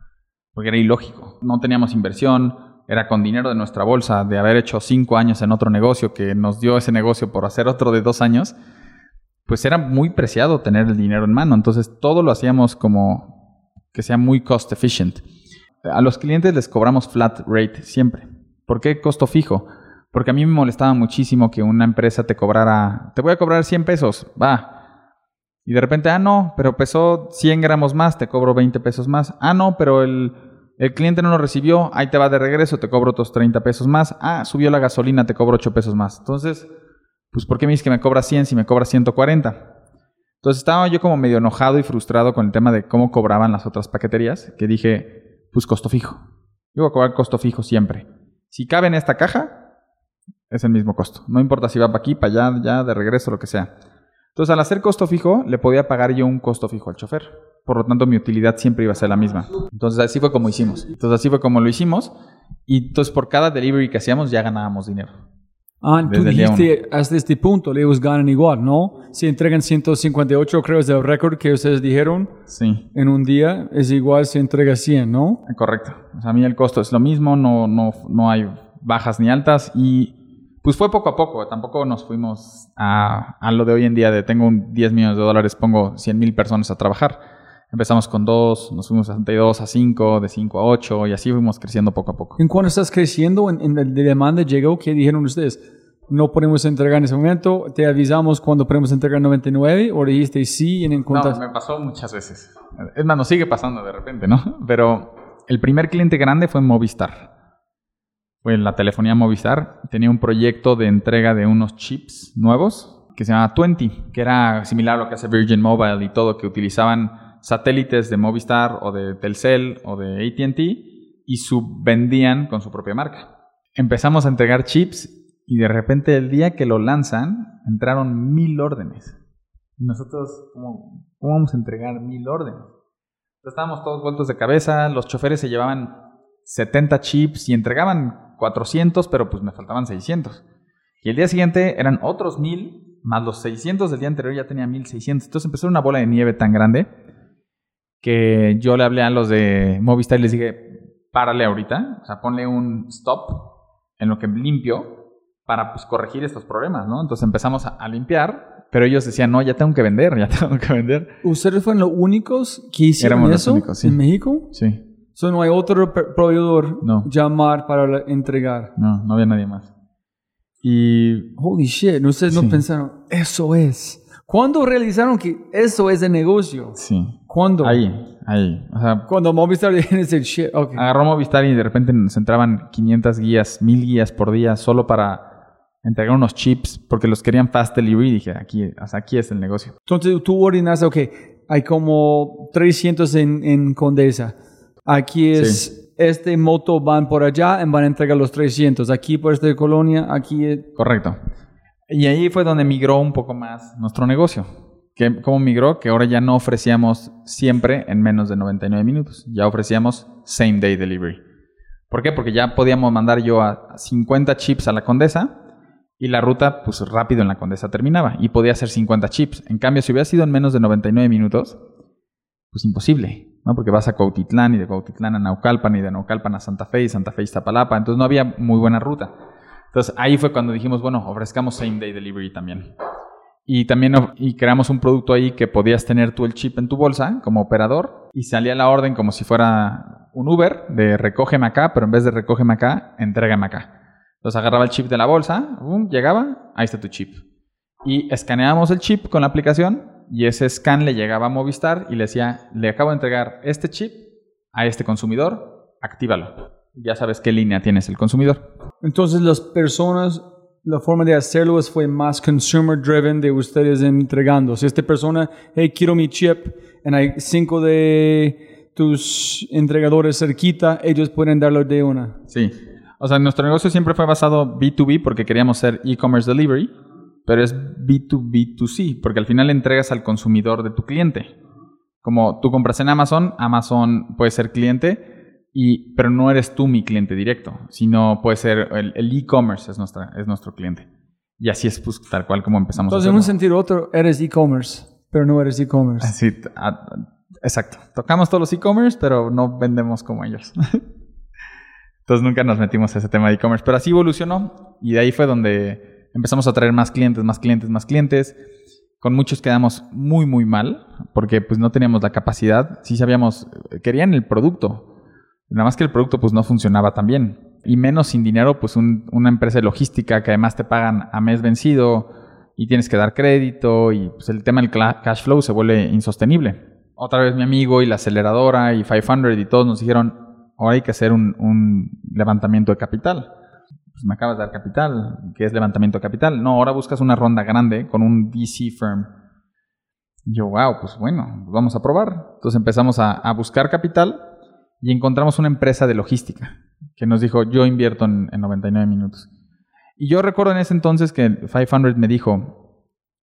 Porque era ilógico. No teníamos inversión, era con dinero de nuestra bolsa, de haber hecho cinco años en otro negocio que nos dio ese negocio por hacer otro de dos años. Pues era muy preciado tener el dinero en mano. Entonces todo lo hacíamos como que sea muy cost efficient. A los clientes les cobramos flat rate siempre. ¿Por qué costo fijo? Porque a mí me molestaba muchísimo que una empresa te cobrara, te voy a cobrar 100 pesos, va. Y de repente, ah, no, pero pesó 100 gramos más, te cobro 20 pesos más. Ah, no, pero el, el cliente no lo recibió, ahí te va de regreso, te cobro otros 30 pesos más. Ah, subió la gasolina, te cobro 8 pesos más. Entonces, pues ¿por qué me dices que me cobra 100 si me cobra 140? Entonces estaba yo como medio enojado y frustrado con el tema de cómo cobraban las otras paqueterías, que dije, pues costo fijo. Yo voy a cobrar costo fijo siempre. Si cabe en esta caja, es el mismo costo. No importa si va para aquí, para allá, ya, de regreso, lo que sea. Entonces, al hacer costo fijo, le podía pagar yo un costo fijo al chofer. Por lo tanto, mi utilidad siempre iba a ser la misma. Entonces, así fue como hicimos. Entonces, así fue como lo hicimos. Y entonces, por cada delivery que hacíamos, ya ganábamos dinero.
Ah, tú dijiste hasta este punto, ellos ganan igual, ¿no? Si entregan 158, creo es el récord que ustedes dijeron
Sí,
en un día, es igual si entrega 100, ¿no?
correcto. O sea, a mí el costo es lo mismo, no, no, no hay bajas ni altas. Y pues fue poco a poco. Tampoco nos fuimos a, a lo de hoy en día de tengo un 10 millones de dólares, pongo 100 mil personas a trabajar. Empezamos con dos, nos fuimos a 62 a 5, de 5 a 8 y así fuimos creciendo poco a poco.
En cuando estás creciendo, en, en el de demanda llegó, ¿qué dijeron ustedes? No podemos entregar en ese momento, te avisamos cuando podemos entregar 99, o dijiste sí en
No,
cuentas.
me pasó muchas veces. Es más, nos sigue pasando de repente, ¿no? Pero el primer cliente grande fue Movistar. Fue la telefonía Movistar. Tenía un proyecto de entrega de unos chips nuevos que se llamaba 20, que era similar a lo que hace Virgin Mobile y todo, que utilizaban satélites de Movistar o de Telcel o de ATT y subvendían con su propia marca. Empezamos a entregar chips y de repente el día que lo lanzan entraron mil órdenes. Y nosotros, ¿cómo, vamos a entregar mil órdenes? Estábamos todos vueltos de cabeza, los choferes se llevaban 70 chips y entregaban 400, pero pues me faltaban 600. Y el día siguiente eran otros mil, más los 600 del día anterior ya tenía 1600. Entonces empezó una bola de nieve tan grande que yo le hablé a los de Movistar y les dije, párale ahorita, o sea, ponle un stop en lo que limpio para pues, corregir estos problemas, ¿no? Entonces empezamos a, a limpiar, pero ellos decían, no, ya tengo que vender, ya tengo que vender.
¿Ustedes fueron los únicos que hicieron
Éramos los
eso
únicos, sí.
en México?
Sí,
So, no hay otro proveedor
No.
llamar para entregar.
no, no había nadie más. Y
Holy shit, ustedes no
Sí.
pensaron, eso es. ¿Cuándo realizaron que eso es el negocio?
sí,
¿Cuándo?
ahí, ahí. O sea,
Cuando Movistar dice shit, ok.
agarró Movistar y de repente nos entraban 500 guías, 1000 guías por día solo para entregar unos chips porque los querían fast delivery. Y dije, aquí, o sea, aquí es el negocio.
Entonces tú ordenaste, ok, hay como 300 en, en Condesa. Aquí es este moto van por allá y van a entregar los 300. Aquí por esta colonia, aquí... eh,
Correcto. Y ahí fue donde migró un poco más nuestro negocio. Que, ¿Cómo migró? Que ahora ya no ofrecíamos siempre en menos de 99 minutos. Ya ofrecíamos same day delivery. ¿Por qué? Porque ya podíamos mandar yo a 50 chips a la Condesa y la ruta, pues rápido en la Condesa terminaba. Y podía hacer 50 chips. En cambio, si hubiera sido en menos de 99 minutos, pues imposible. ¿No? Porque vas a Cuautitlán y de Cuautitlán a Naucalpan y de Naucalpan a Santa Fe y Santa Fe a Iztapalapa. Entonces no había muy buena ruta. Entonces ahí fue cuando dijimos, bueno, ofrezcamos same day delivery también. Y también y creamos un producto ahí que podías tener tú el chip en tu bolsa como operador y salía la orden como si fuera un Uber de recógeme acá, pero en vez de recógeme acá, entrégame acá. Entonces agarraba el chip de la bolsa, boom, llegaba, ahí está tu chip. Y escaneábamos el chip con la aplicación y ese scan le llegaba a Movistar y le decía, le acabo de entregar este chip a este consumidor, actívalo. Ya sabes qué línea tienes el consumidor.
Entonces las personas, la forma de hacerlo es- fue más consumer driven de ustedes entregando. Si esta persona, hey, quiero mi chip, y hay cinco de tus entregadores cerquita, ellos pueden darlo de una.
Sí. O sea, nuestro negocio siempre fue basado B2B porque queríamos ser e-commerce delivery, pero es B2B2C porque al final entregas al consumidor de tu cliente. Como tú compras en Amazon, Amazon puede ser cliente, y, pero no eres tú mi cliente directo, sino puede ser el e-commerce es, nuestra, es nuestro cliente. Y así es pues, tal cual como empezamos
Entonces,
a
en un sentido u otro, eres e-commerce, pero no eres e-commerce.
Sí, exacto. Tocamos todos los e-commerce, pero no vendemos como ellos. Entonces nunca nos metimos a ese tema de e-commerce. Pero así evolucionó y de ahí fue donde empezamos a traer más clientes, más clientes, más clientes. Con muchos quedamos muy, muy mal porque pues no teníamos la capacidad. Sí sabíamos, querían el producto. Nada más que el producto pues no funcionaba tan bien. Y menos sin dinero, pues un- una empresa de logística que además te pagan a mes vencido y tienes que dar crédito y pues el tema del cash flow se vuelve insostenible. Otra vez mi amigo y la aceleradora y 500 y todos nos dijeron, ahora hay que hacer un levantamiento de capital. Pues me acabas de dar capital. ¿Qué es levantamiento de capital? No, ahora buscas una ronda grande con un VC firm. Yo, wow, pues bueno, vamos a probar. Entonces empezamos a, buscar capital y encontramos una empresa de logística que nos dijo, yo invierto en, en 99 minutos. Y yo recuerdo en ese entonces que 500 me dijo,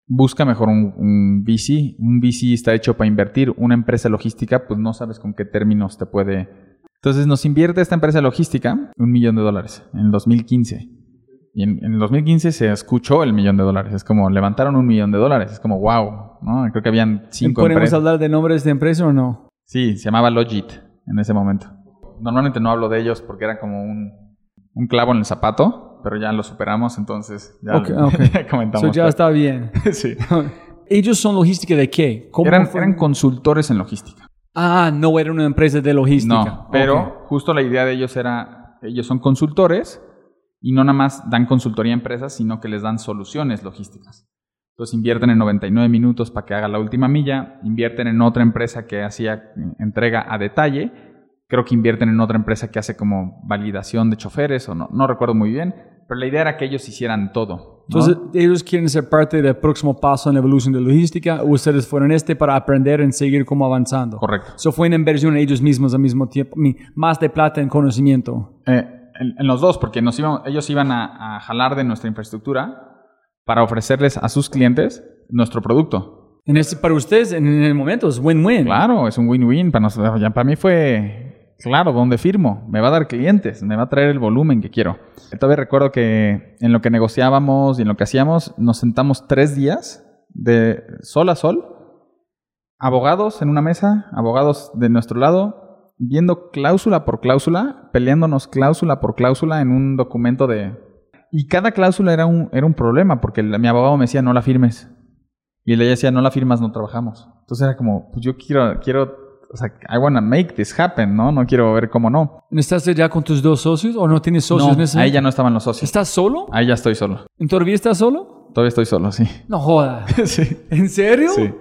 busca mejor un VC. Un VC está hecho para invertir. Una empresa logística, pues no sabes con qué términos te puede... Entonces nos invierte esta empresa logística un millón de dólares en el 2015. Y en, en el 2015 se escuchó el millón de dólares. Es como levantaron un millón de dólares. Es como wow. ¿no? Creo que habían cinco
¿Podemos
empresas.
hablar de nombres de empresa o no?
Sí, se llamaba Logit en ese momento. Normalmente no hablo de ellos porque era como un, un clavo en el zapato, pero ya lo superamos, entonces ya, comentamos.
So ya está bien.
sí.
¿Ellos son logística de qué? ¿Cómo
Eran, eran consultores en logística.
Ah, no era una empresa de logística.
No, pero justo la idea de ellos era, ellos son consultores y no nada más dan consultoría a empresas, sino que les dan soluciones logísticas. Entonces invierten en 99 minutos para que haga la última milla, invierten en otra empresa que hacía eh, entrega a detalle, creo que invierten en otra empresa que hace como validación de choferes, o no, no recuerdo muy bien, pero la idea era que ellos hicieran todo. ¿No?
Entonces, ellos quieren ser parte del próximo paso en la evolución de logística. Ustedes fueron este para aprender en seguir como avanzando.
Correcto.
Eso fue una inversión en ellos mismos al mismo tiempo. Más de plata en conocimiento.
Eh, en, en los dos, porque nos ellos iban a, a jalar de nuestra infraestructura para ofrecerles a sus clientes nuestro producto.
En este, para ustedes, en el momento, es win-win.
Claro, es un win-win. Para, nosotros. Para mí fue, claro, ¿dónde firmo? Me va a dar clientes, me va a traer el volumen que quiero. Todavía recuerdo que en lo que negociábamos y en lo que hacíamos, nos sentamos tres días de sol a sol, abogados en una mesa, abogados de nuestro lado, viendo cláusula por cláusula, peleándonos cláusula por cláusula en un documento de... Y cada cláusula era un, era un problema, porque mi abogado me decía, no la firmes. Y ella decía, no la firmas, no trabajamos. Entonces era como, pues yo quiero, quiero, o sea, I wanna make this happen, ¿no? No quiero ver cómo no.
¿Estás ya con tus dos socios o no tienes socios
No,
en
ahí ya no estaban los socios.
¿Estás solo?
Ahí ya estoy solo.
¿En todavía estás solo?
Todavía estoy solo, sí.
No joda.
sí.
¿En serio?
Sí.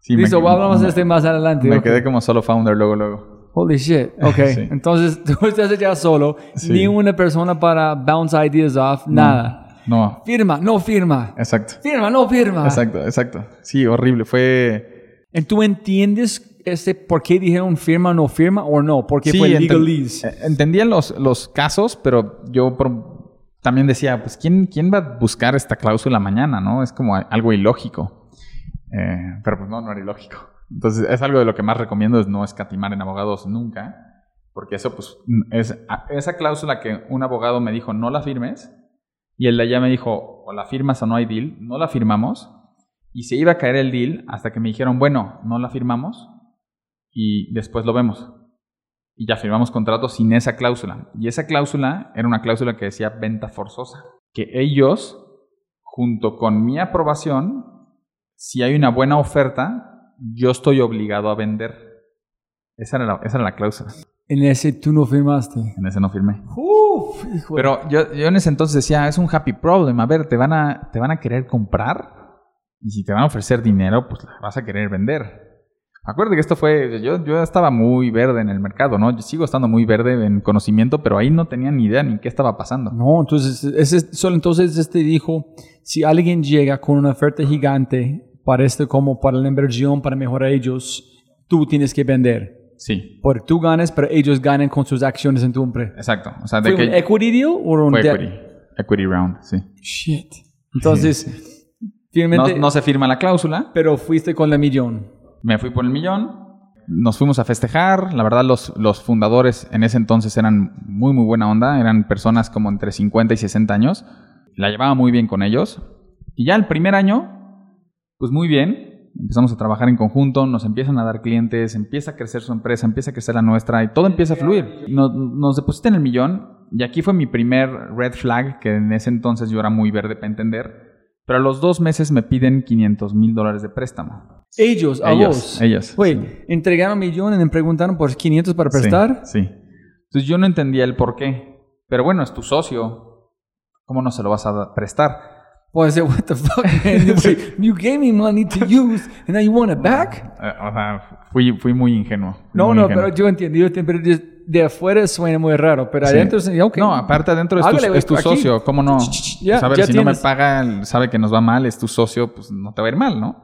Sí,
Listo,
me,
hablamos de este más adelante.
Me
ok.
quedé como solo founder luego, luego.
Holy shit. Ok.
Sí.
Entonces, tú estás ya solo.
Sí.
Ni una persona para bounce ideas off. Nada.
No,
Firma, no firma.
exacto.
Firma, no firma.
Exacto, exacto. Sí, horrible. Fue...
¿Y tú entiendes este, ¿por qué dijeron firma o no firma o no? Porque
Sí,
fue legalese.
eh, entendía los, los casos, pero yo también decía, pues, ¿quién, ¿quién va a buscar esta cláusula mañana, no? Es como algo ilógico. Eh, pero pues no, no era ilógico. Entonces, es algo de lo que más recomiendo es no escatimar en abogados nunca, porque eso, pues, es esa cláusula que un abogado me dijo, no la firmes, y el de allá me dijo, o la firmas o no hay deal, no la firmamos, y se iba a caer el deal hasta que me dijeron, bueno, no la firmamos, y después lo vemos. Y ya firmamos contrato sin esa cláusula. Y esa cláusula era una cláusula que decía venta forzosa. Que ellos, junto con mi aprobación, si hay una buena oferta, yo estoy obligado a vender. Esa era la, esa era la cláusula.
En ese tú no firmaste.
En ese no firmé.
Uf, hijo de-
Pero yo, yo en ese entonces decía, es un happy problem. A ver, te van a, te van a querer comprar. Y si te van a ofrecer dinero, pues la vas a querer vender. Acuérdate que esto fue, yo, yo estaba muy verde en el mercado, ¿no? Yo sigo estando muy verde en conocimiento, pero ahí no tenía ni idea ni qué estaba pasando.
No, entonces, ese, solo entonces este dijo, si alguien llega con una oferta gigante para esto como para la inversión, para mejorar ellos, tú tienes que vender.
Sí,
Porque tú ganes, pero ellos ganen con sus acciones en tu empresa.
exacto. O sea, de
¿Fue un
que
equity deal o un
fue equity. Equity round, sí.
Shit. Entonces,
No,
finalmente,
no se firma la cláusula.
pero fuiste con la millón.
Me fui por el millón. Nos fuimos a festejar. La verdad, los, los fundadores en ese entonces eran muy, muy buena onda. Eran personas como entre 50 y 60 años. La llevaba muy bien con ellos. Y ya el primer año, pues muy bien. Empezamos a trabajar en conjunto, nos empiezan a dar clientes, empieza a crecer su empresa, empieza a crecer la nuestra y todo empieza a fluir. Nos, nos depositan el millón y aquí fue mi primer red flag, que en ese entonces yo era muy verde para entender. Pero a los dos meses me piden 500 mil dólares de préstamo.
Ellos, a
Ellos,
vos.
ellos,
Güey,
sí.
entregaron millón y me preguntaron por 500 para prestar.
Sí, sí. Entonces yo no entendía el por qué. Pero bueno, es tu socio. ¿Cómo no se lo vas a prestar?
Pues, what the fuck, man? Wait, you gave me money to use and now you want it back?
Eh, o sea, fui, fui muy ingenuo. fui
No,
muy
no,
ingenuo.
pero yo entiendo, yo entiendo, pero de, afuera suena muy raro, pero
Sí.
adentro, sí, ok.
No, aparte adentro es tu, es tu socio. ¿Cómo no?
Ya,
Pues, a ver, si no me
tienes.
paga, sabe que nos va mal, es tu socio, pues no te va a ir mal, ¿no?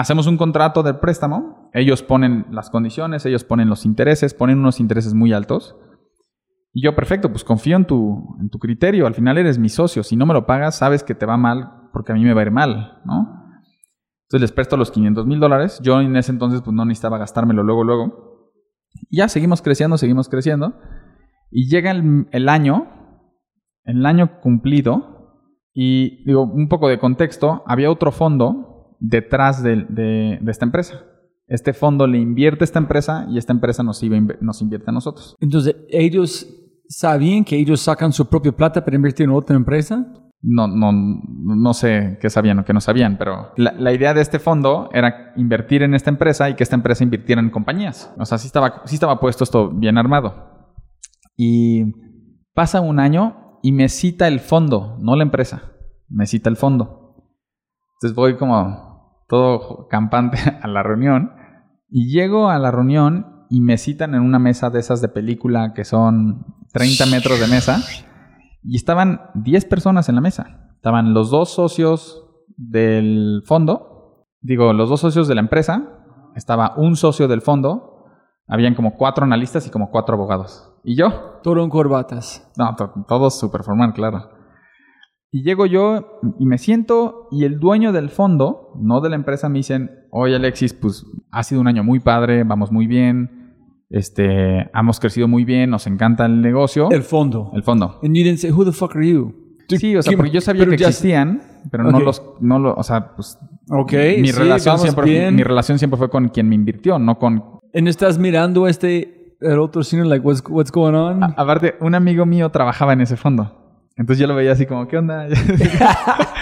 Hacemos un contrato de préstamo. Ellos ponen las condiciones, ellos ponen los intereses, ponen unos intereses muy altos. Y yo, perfecto, pues confío en tu, en tu criterio. Al final eres mi socio. Si no me lo pagas, sabes que te va mal porque a mí me va a ir mal, ¿no? Entonces les presto los 500 mil dólares. Yo en ese entonces pues no necesitaba gastármelo luego, luego. Ya seguimos creciendo, seguimos creciendo. Y llega el, el año, el año cumplido. Y digo, un poco de contexto, había otro fondo detrás de, de- de esta empresa. Este fondo le invierte a esta empresa y esta empresa nos, nos invierte a nosotros.
Entonces, ellos sabían que ellos sacan su propia plata para invertir en otra empresa.
No, no, no sé qué sabían o qué no sabían, pero la, la idea de este fondo era invertir en esta empresa y que esta empresa invirtiera en compañías. O sea, sí estaba, sí estaba puesto esto bien armado. Y pasa un año y me cita el fondo, no la empresa, me cita el fondo. Entonces voy como todo campante a la reunión y llego a la reunión y me citan en una mesa de esas de película que son 30 metros de mesa. Y estaban 10 personas en la mesa. Estaban los dos socios del fondo, digo, los dos socios de la empresa, estaba un socio del fondo, habían como cuatro analistas y como cuatro abogados. ¿Y yo?
Todo en corbatas.
No, to- todos super formal, claro. Y llego yo y me siento y el dueño del fondo, no de la empresa, me dicen, oye Alexis, pues ha sido un año muy padre, vamos muy bien, este, hemos crecido muy bien, nos encanta el negocio.
El fondo.
el fondo.
And you didn't say, who the fuck are you?
Sí, o sea,
¿Qué-
porque yo sabía
pero
que existían, pero no
Ok.
los, no lo, o sea, pues
Ok,
mi
sí,
relación siempre,
bien.
mi relación siempre fue con quien me invirtió, no con.
¿Y no estás mirando este, el otro cine, like, what's, what's going on?
A- aparte, un amigo mío trabajaba en ese fondo, entonces yo lo veía así como, ¿qué onda?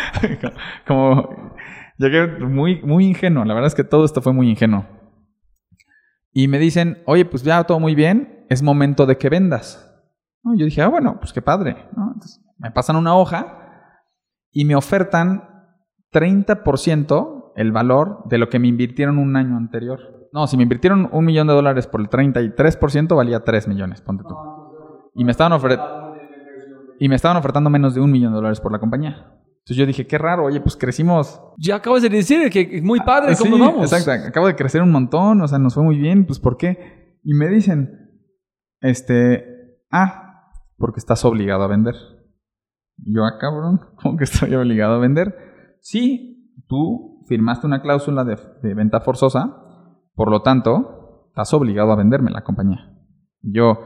como, llegué muy, muy ingenuo. La verdad es que todo esto fue muy ingenuo. Y me dicen, oye, pues ya todo muy bien, es momento de que vendas. ¿No? Yo dije, ah, bueno, pues qué padre. me pasan una hoja y me ofertan 30% el valor de lo que me invirtieron un año anterior. No, si me invirtieron un millón de dólares por el 33%, valía 3 millones, ponte tú. Y me estaban, ofer- y me estaban ofertando menos de un millón de dólares por la compañía. Entonces yo dije, qué raro, oye, pues crecimos.
Ya acabas de decir que muy padre,
Ah, Sí,
¿cómo vamos?
Exacto, acabo de crecer un montón, o sea, nos fue muy bien, pues ¿por qué? Y me dicen, este, ah, porque estás obligado a vender. Y yo, ah, cabrón, ¿cómo que estoy obligado a vender? Sí, tú firmaste una cláusula de, de venta forzosa, por lo tanto, estás obligado a venderme la compañía. Y yo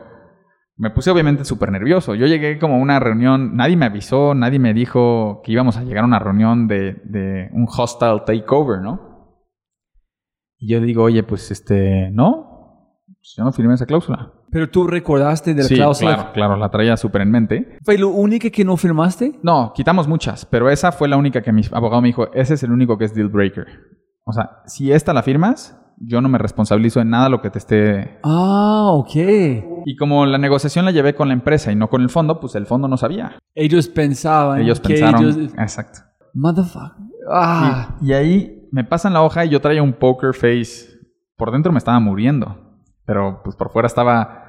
me puse obviamente súper nervioso. Yo llegué como a una reunión, nadie me avisó, nadie me dijo que íbamos a llegar a una reunión de, de un hostile takeover, ¿no? Y yo digo, oye, pues este, no, pues yo no firmé esa cláusula.
Pero tú recordaste de la
Sí,
cláusula.
claro, claro, la traía súper en mente.
¿Fue lo único que no firmaste?
No, quitamos muchas, pero esa fue la única que mi abogado me dijo, ese es el único que es deal breaker. O sea, si esta la firmas, yo no me responsabilizo en nada lo que te esté...
Ah, ok.
Y como la negociación la llevé con la empresa y no con el fondo, pues el fondo no sabía.
Ellos pensaban
Ellos
que
pensaron...
ellos...
Exacto.
Motherfucker. Ah.
Y, y ahí me pasan la hoja y yo traía un poker face. Por dentro me estaba muriendo, pero pues por fuera estaba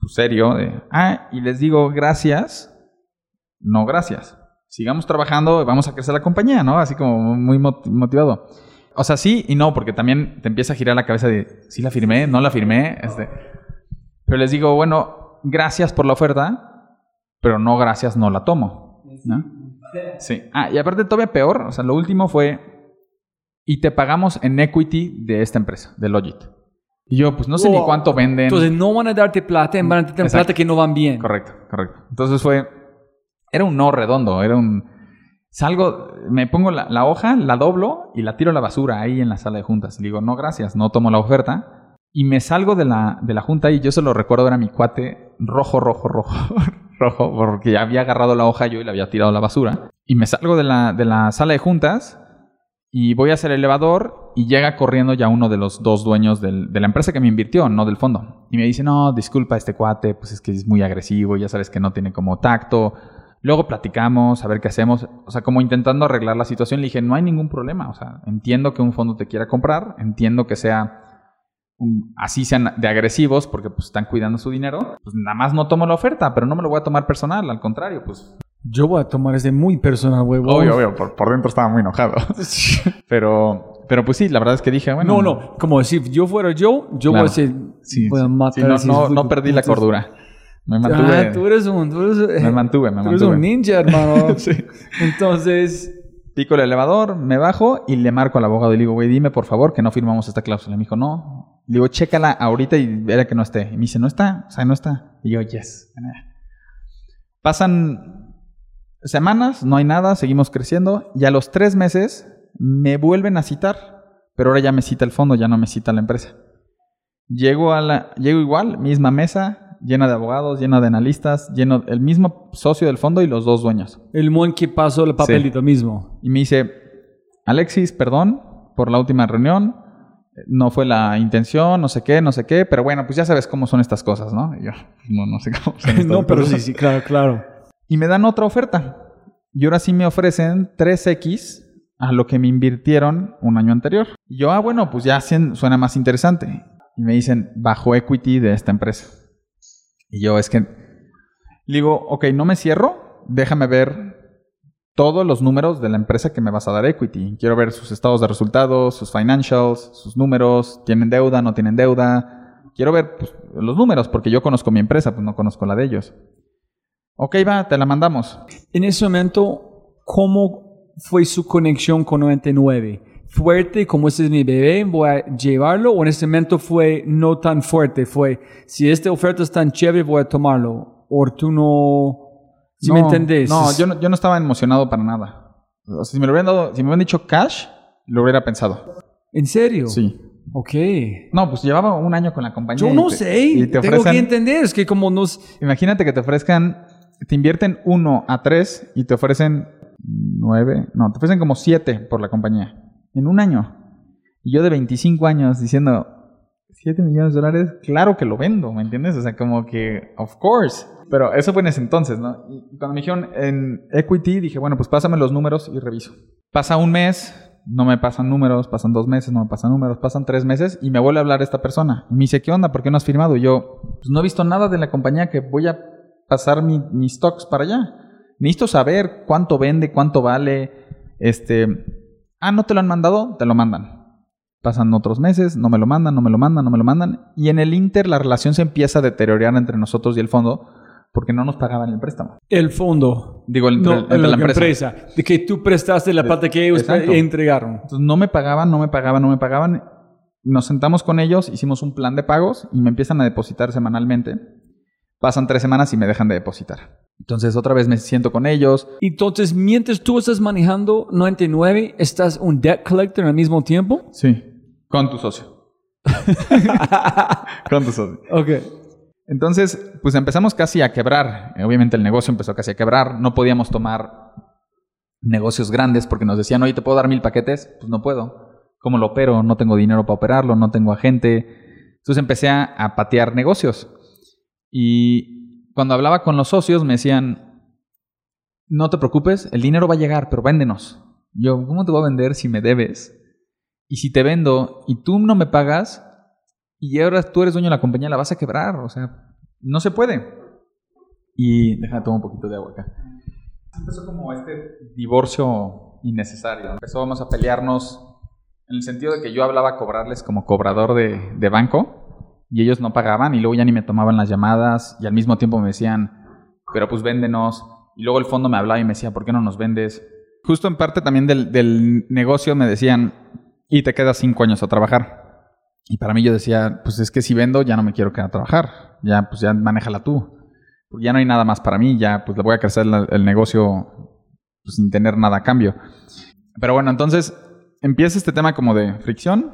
pues, serio. De, ah, y les digo gracias. No, gracias. Sigamos trabajando vamos a crecer la compañía, ¿no? Así como muy mot- motivado. O sea, sí y no, porque también te empieza a girar la cabeza de, sí la firmé, no la firmé. Este. Pero les digo, bueno, gracias por la oferta, pero no gracias, no la tomo. ¿no? Sí. Ah, y aparte todavía peor, o sea, lo último fue, y te pagamos en equity de esta empresa, de Logit. Y yo, pues no sé ni cuánto venden.
Entonces no van a darte plata, van a darte plata que no van bien.
Correcto, correcto. Entonces fue, era un no redondo, era un... Salgo, me pongo la, la hoja, la doblo y la tiro a la basura ahí en la sala de juntas. Y digo, no, gracias, no tomo la oferta. Y me salgo de la, de la junta y yo se lo recuerdo, era mi cuate rojo, rojo, rojo, rojo, porque ya había agarrado la hoja yo y la había tirado a la basura. Y me salgo de la, de la sala de juntas y voy hacia el elevador y llega corriendo ya uno de los dos dueños del- de la empresa que me invirtió, no del fondo. Y me dice, no, disculpa este cuate, pues es que es muy agresivo, ya sabes que no tiene como tacto. Luego platicamos, a ver qué hacemos. O sea, como intentando arreglar la situación, le dije, no hay ningún problema. O sea, entiendo que un fondo te quiera comprar, entiendo que sea un- así sean de agresivos porque pues están cuidando su dinero. Pues nada más no tomo la oferta, pero no me lo voy a tomar personal, al contrario, pues
Yo voy a tomar ese muy personal, huevo.
Obvio, obvio, por, por dentro estaba muy enojado. pero, pero pues sí, la verdad es que dije, bueno.
No, no, como si yo fuera yo, yo voy a decir,
Sí,
voy a matar
Sí, no, no, no perdí la cordura. Me mantuve.
Ah, tú eres un, tú eres,
Me mantuve, me
tú eres un ninja, hermano.
Sí.
Entonces,
Pico el elevador, me bajo y le marco al abogado y le digo, güey, dime por favor que no firmamos esta cláusula. Y me dijo, no. Le digo, chécala ahorita y verá que no esté. Y me dice, no está, o sea, no está. Y yo, yes. Pasan semanas, no hay nada, seguimos creciendo. Y a los tres meses me vuelven a citar, pero ahora ya me cita el fondo, ya no me cita la empresa. Llego a la, llego igual, misma mesa, llena de abogados, llena de analistas, lleno el mismo socio del fondo y los dos dueños.
el mon que pasó el papelito mismo.
Y me dice, Alexis, perdón por la última reunión, no fue la intención, no sé qué, no sé qué, pero bueno, pues ya sabes cómo son estas cosas, ¿no? Y yo, no, no sé cómo son estas
no, pero
cosas.
sí, sí, claro, claro.
Y me dan otra oferta. Y ahora sí me ofrecen 3X a lo que me invirtieron un año anterior. Y yo, ah, bueno, pues ya suena más interesante. Y me dicen, bajo equity de esta empresa. Y yo, es que... Digo, ok, no me cierro, déjame ver todos los números de la empresa que me vas a dar equity. Quiero ver sus estados de resultados, sus financials, sus números, tienen deuda, no tienen deuda. Quiero ver pues, los números porque yo conozco mi empresa, pues no conozco la de ellos. Ok, va, te la mandamos.
En ese momento, ¿cómo fue su conexión con 99? ¿Fuerte, como este es mi bebé, voy a llevarlo? ¿O en ese momento fue no tan fuerte? Fue, si esta oferta es tan chévere, voy a tomarlo. ¿O tú no... Si me entendés?
No, yo no, yo no estaba emocionado para nada. O sea, si me lo hubieran dado, si me hubieran dicho cash, lo hubiera pensado.
¿En serio?
Sí.
Ok.
No, pues llevaba un año con la compañía.
Yo no
te-
sé.
y te
Tengo que
ofrecen-
entender. Es que como nos...
Imagínate que te ofrezcan, te invierten uno a tres y te ofrecen nueve, no, te ofrecen como siete por la compañía en un año. Y yo de 25 años diciendo, 7 millones de dólares, claro que lo vendo, ¿me entiendes? O sea, como que, of course. Pero eso fue en ese entonces, ¿no? Y cuando me dijeron en equity, dije, bueno, pues pásame los números y reviso. Pasa un mes, no me pasan números, pasan dos meses, no me pasan números, pasan tres meses y me vuelve a hablar esta persona. Y me dice, ¿qué onda? ¿Por qué no has firmado? Y yo, pues no he visto nada de la compañía que voy a pasar mi- mis stocks para allá. necesito saber cuánto vende, cuánto vale. Este, ah, no te lo han mandado, te lo mandan. Pasan otros meses, no me lo mandan, no me lo mandan, no me lo mandan. Y en el Inter la relación se empieza a deteriorar entre nosotros y el fondo porque no nos pagaban el préstamo.
El fondo.
Digo, entre,
No,
entre
la,
la empresa.
empresa. De que tú prestaste la parte que ellos
Exacto.
entregaron.
Entonces no me pagaban, no me pagaban, no me pagaban. Nos sentamos con ellos, hicimos un plan de pagos y me empiezan a depositar semanalmente. Pasan tres semanas y me dejan de depositar. Entonces otra vez me siento con ellos.
Entonces, mientras tú estás manejando 99, ¿estás un debt collector al mismo tiempo?
Sí. Con tu socio. con tu socio.
Ok.
Entonces, pues empezamos casi a quebrar. Obviamente el negocio empezó casi a quebrar. No podíamos tomar negocios grandes porque nos decían, oye, ¿te puedo dar mil paquetes? Pues no puedo. ¿Cómo lo opero? No tengo dinero para operarlo, no tengo agente. Entonces empecé a, a patear negocios. Y cuando hablaba con los socios me decían, no te preocupes, el dinero va a llegar, pero véndenos. Yo, ¿cómo te voy a vender si me debes? Y si te vendo y tú no me pagas y ahora tú eres dueño de la compañía, la vas a quebrar. O sea, no se puede. Y déjame tomar un poquito de agua acá. Empezó como este divorcio innecesario. Empezamos a pelearnos en el sentido de que yo hablaba a cobrarles como cobrador de, de banco y ellos no pagaban y luego ya ni me tomaban las llamadas y al mismo tiempo me decían, pero pues véndenos. Y luego el fondo me hablaba y me decía, ¿por qué no nos vendes? Justo en parte también del, del negocio me decían, y te quedas cinco años a trabajar. Y para mí yo decía, pues es que si vendo ya no me quiero quedar a trabajar. Ya, pues ya manéjala tú. Porque ya no hay nada más para mí, ya pues le voy a crecer el negocio pues, sin tener nada a cambio. Pero bueno, entonces empieza este tema como de fricción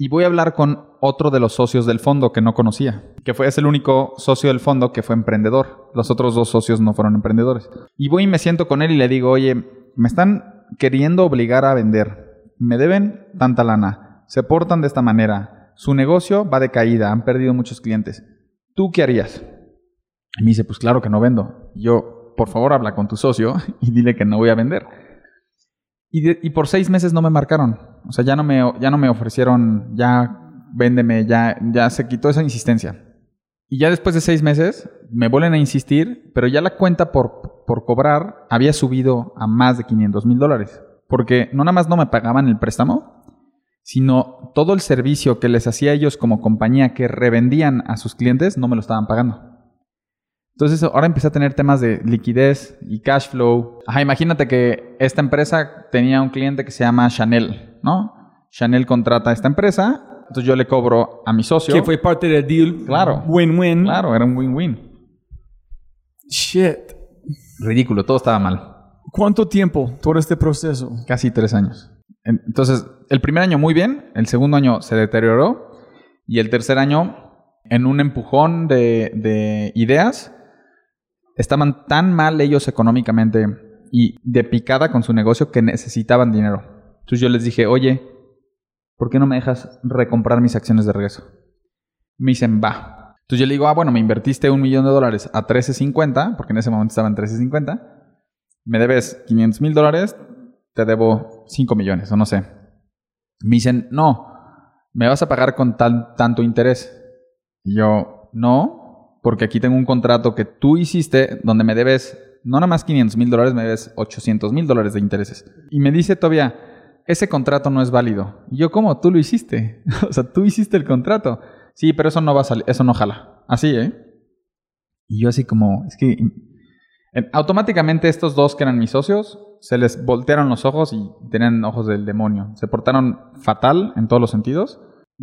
y voy a hablar con otro de los socios del fondo que no conocía, que fue es el único socio del fondo que fue emprendedor. Los otros dos socios no fueron emprendedores. Y voy y me siento con él y le digo, oye, me están queriendo obligar a vender. Me deben tanta lana. Se portan de esta manera. Su negocio va de caída. Han perdido muchos clientes. ¿Tú qué harías? Y me dice, pues claro que no vendo. Yo, por favor, habla con tu socio y dile que no voy a vender. Y, de- y por seis meses no me marcaron. O sea, ya no me, ya no me ofrecieron, ya véndeme, ya, ya se quitó esa insistencia. Y ya después de seis meses me vuelven a insistir, pero ya la cuenta por, por cobrar había subido a más de 500 mil dólares. Porque no nada más no me pagaban el préstamo, sino todo el servicio que les hacía ellos como compañía que revendían a sus clientes no me lo estaban pagando. Entonces ahora empecé a tener temas de liquidez y cash flow. Ajá, imagínate que esta empresa tenía un cliente que se llama Chanel, ¿no? Chanel contrata a esta empresa, entonces yo le cobro a mi socio.
Que fue parte del deal.
Claro.
Win-win.
Claro, era un win-win.
Shit.
Ridículo, todo estaba mal.
¿Cuánto tiempo todo este proceso?
Casi tres años. En- Entonces, el primer año muy bien, el segundo año se deterioró y el tercer año, en un empujón de, de ideas, estaban tan mal ellos económicamente y de picada con su negocio que necesitaban dinero. Entonces yo les dije, oye, ¿por qué no me dejas recomprar mis acciones de regreso? Me dicen, va. Entonces yo le digo, ah, bueno, me invertiste un millón de dólares a 13.50, porque en ese momento estaba en 13.50. Me debes 500 mil dólares, te debo 5 millones, o no sé. Me dicen, no, me vas a pagar con tanto interés. Y yo, no, porque aquí tengo un contrato que tú hiciste donde me debes, no nada más 500 mil dólares, me debes 800 mil dólares de intereses. Y me dice todavía, ese contrato no es válido. Y yo, ¿cómo? Tú lo hiciste. o sea, tú hiciste el contrato. Sí, pero eso no va a salir, eso no jala. Así, ¿eh? Y yo así como, es que eh, automáticamente estos dos que eran mis socios se les voltearon los ojos y tenían ojos del demonio. Se portaron fatal en todos los sentidos.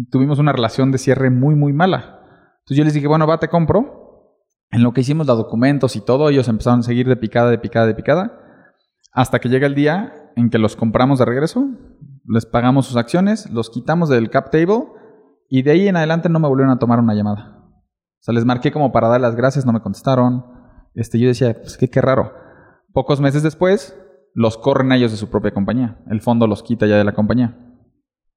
Tuvimos una relación de cierre muy, muy mala. Entonces yo les dije, bueno, va, te compro. En lo que hicimos los documentos y todo, ellos empezaron a seguir de picada, de picada, de picada. Hasta que llega el día en que los compramos de regreso, les pagamos sus acciones, los quitamos del cap table y de ahí en adelante no me volvieron a tomar una llamada. O sea, les marqué como para dar las gracias, no me contestaron. Este, yo decía, pues qué, qué raro. Pocos meses después, los corren a ellos de su propia compañía. El fondo los quita ya de la compañía.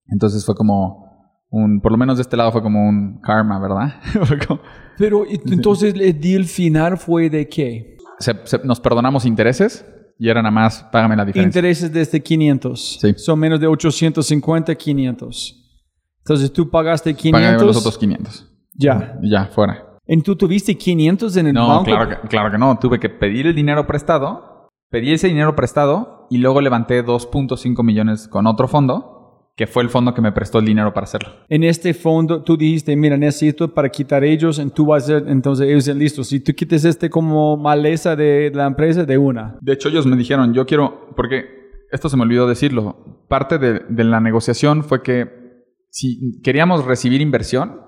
Entonces fue como un, por lo menos de este lado fue como un karma, ¿verdad? Como-
Pero entonces el deal final fue de qué?
se- se- nos perdonamos intereses y era nada más, págame la diferencia.
Intereses desde 500.
Sí.
Son menos de 850, 500. Entonces tú pagaste 500.
Págame los otros 500.
Ya.
Ya, fuera.
¿En tú tuviste 500 en el
No,
banco?
claro que, claro que no. Tuve que pedir el dinero prestado pedí ese dinero prestado y luego levanté 2.5 millones con otro fondo, que fue el fondo que me prestó el dinero para hacerlo.
En este fondo tú dijiste, mira, necesito para quitar ellos, tú vas a entonces ellos dicen, listo, si tú quites este como maleza de la empresa, de una.
De hecho, ellos me dijeron, yo quiero, porque esto se me olvidó decirlo, parte de, de la negociación fue que si queríamos recibir inversión,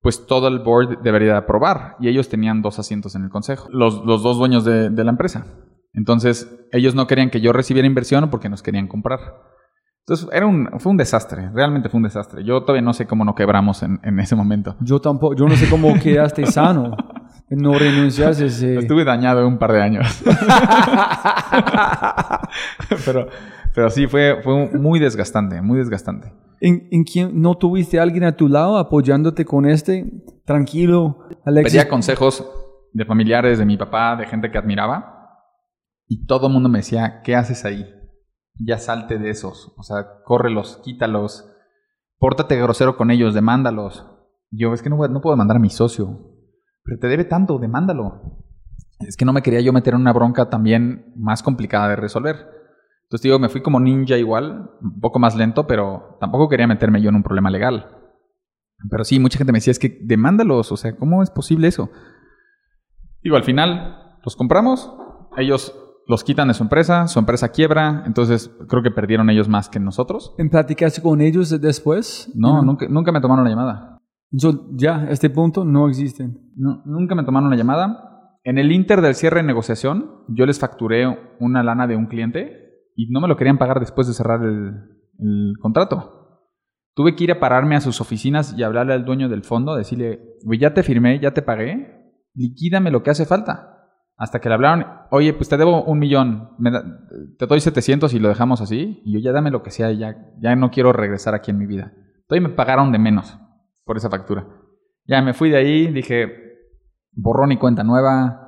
pues todo el board debería aprobar. Y ellos tenían dos asientos en el consejo, los, los dos dueños de, de la empresa. Entonces, ellos no querían que yo recibiera inversión porque nos querían comprar. Entonces, era un, fue un desastre, realmente fue un desastre. Yo todavía no sé cómo no quebramos en, en ese momento.
Yo tampoco, yo no sé cómo quedaste sano. No renunciaste. ese-
Estuve dañado un par de años. pero, pero sí, fue, fue muy desgastante, muy desgastante.
¿En, en quién no tuviste a alguien a tu lado apoyándote con este? Tranquilo, Alexis.
Pedía consejos de familiares, de mi papá, de gente que admiraba. Y todo el mundo me decía, ¿qué haces ahí? Ya salte de esos. O sea, córrelos, quítalos. Pórtate grosero con ellos, demándalos. Yo, es que no, no puedo demandar a mi socio. Pero te debe tanto, demándalo. Es que no me quería yo meter en una bronca también más complicada de resolver. Entonces digo, me fui como ninja igual, un poco más lento, pero tampoco quería meterme yo en un problema legal. Pero sí, mucha gente me decía, es que demándalos, o sea, ¿cómo es posible eso? Digo, al final los compramos, ellos los quitan de su empresa, su empresa quiebra, entonces creo que perdieron ellos más que nosotros.
¿En platicaste con ellos después?
No, nunca, nunca me tomaron la llamada.
Ya, este punto no existen.
No, nunca me tomaron la llamada. En el inter del cierre de negociación, yo les facturé una lana de un cliente y no me lo querían pagar después de cerrar el, el contrato. Tuve que ir a pararme a sus oficinas y hablarle al dueño del fondo, decirle, güey, ya te firmé, ya te pagué, liquídame lo que hace falta. Hasta que le hablaron, oye, pues te debo un millón, me da- te doy 700 y lo dejamos así. Y yo, ya dame lo que sea, ya, ya no quiero regresar aquí en mi vida. Todavía me pagaron de menos por esa factura. Ya me fui de ahí, dije, borrón y cuenta nueva.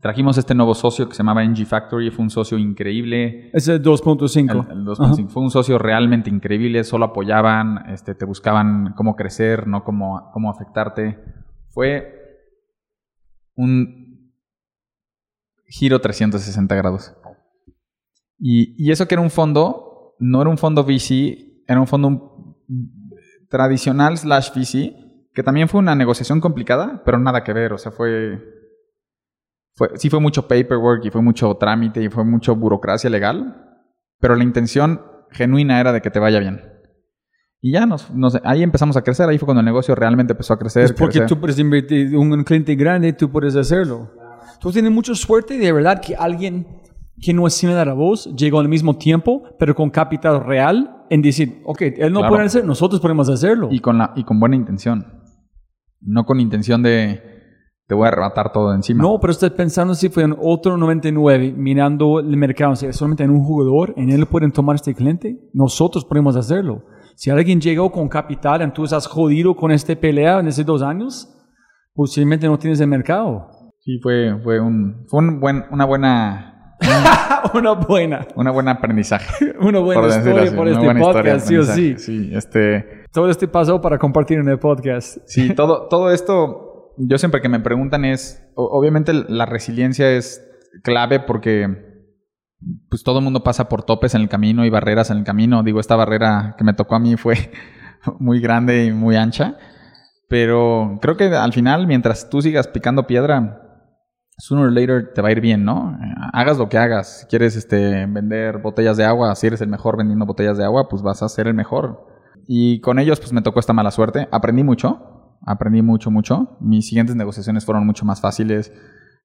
Trajimos este nuevo socio que se llamaba NG Factory, fue un socio increíble.
Ese es
El,
2.5.
el 2.5. Fue un socio realmente increíble, solo apoyaban, este, te buscaban cómo crecer, no cómo, cómo afectarte. Fue un giro 360 grados. Y, y eso que era un fondo, no era un fondo VC, era un fondo tradicional slash VC, que también fue una negociación complicada, pero nada que ver, o sea, fue, fue sí fue mucho paperwork y fue mucho trámite y fue mucho burocracia legal, pero la intención genuina era de que te vaya bien. Y ya nos, nos- ahí empezamos a crecer, ahí fue cuando el negocio realmente empezó a crecer.
Es porque
crecer.
tú puedes invertir un, un cliente grande, tú puedes hacerlo. Tú tienes mucha suerte de verdad que alguien que no es similar a vos llegó al mismo tiempo, pero con capital real, en decir, ok, él no
Claro.
puede hacer, nosotros podemos hacerlo.
Y con, la, y con buena intención. No con intención de te voy a arrebatar todo de encima.
No, pero estás pensando si fue en otro 99, mirando el mercado, si es solamente en un jugador, en él pueden tomar este cliente, nosotros podemos hacerlo. Si alguien llegó con capital, entonces has jodido con esta pelea en estos dos años, posiblemente no tienes el mercado.
Sí, fue, fue, un, fue un buen, una buena
Una buena,
una buena aprendizaje.
una buena historia
así,
por este
buena historia
podcast, sí o sí.
este,
Todo este pasó para compartir en el podcast.
sí todo, todo esto, yo siempre que me preguntan es, obviamente la resiliencia es clave porque pues todo el mundo pasa por topes en el camino y barreras en el camino. Digo, esta barrera que me tocó a mí fue muy grande y muy ancha. Pero creo que al final, mientras tú sigas picando piedra, sooner or later te va a ir bien, ¿no? Eh, Hagas lo que hagas. Si quieres este, vender botellas de agua, si eres el mejor vendiendo botellas de agua, pues vas a ser el mejor. Y con ellos, pues me tocó esta mala suerte. Aprendí mucho. Aprendí mucho, mucho. Mis siguientes negociaciones fueron mucho más fáciles.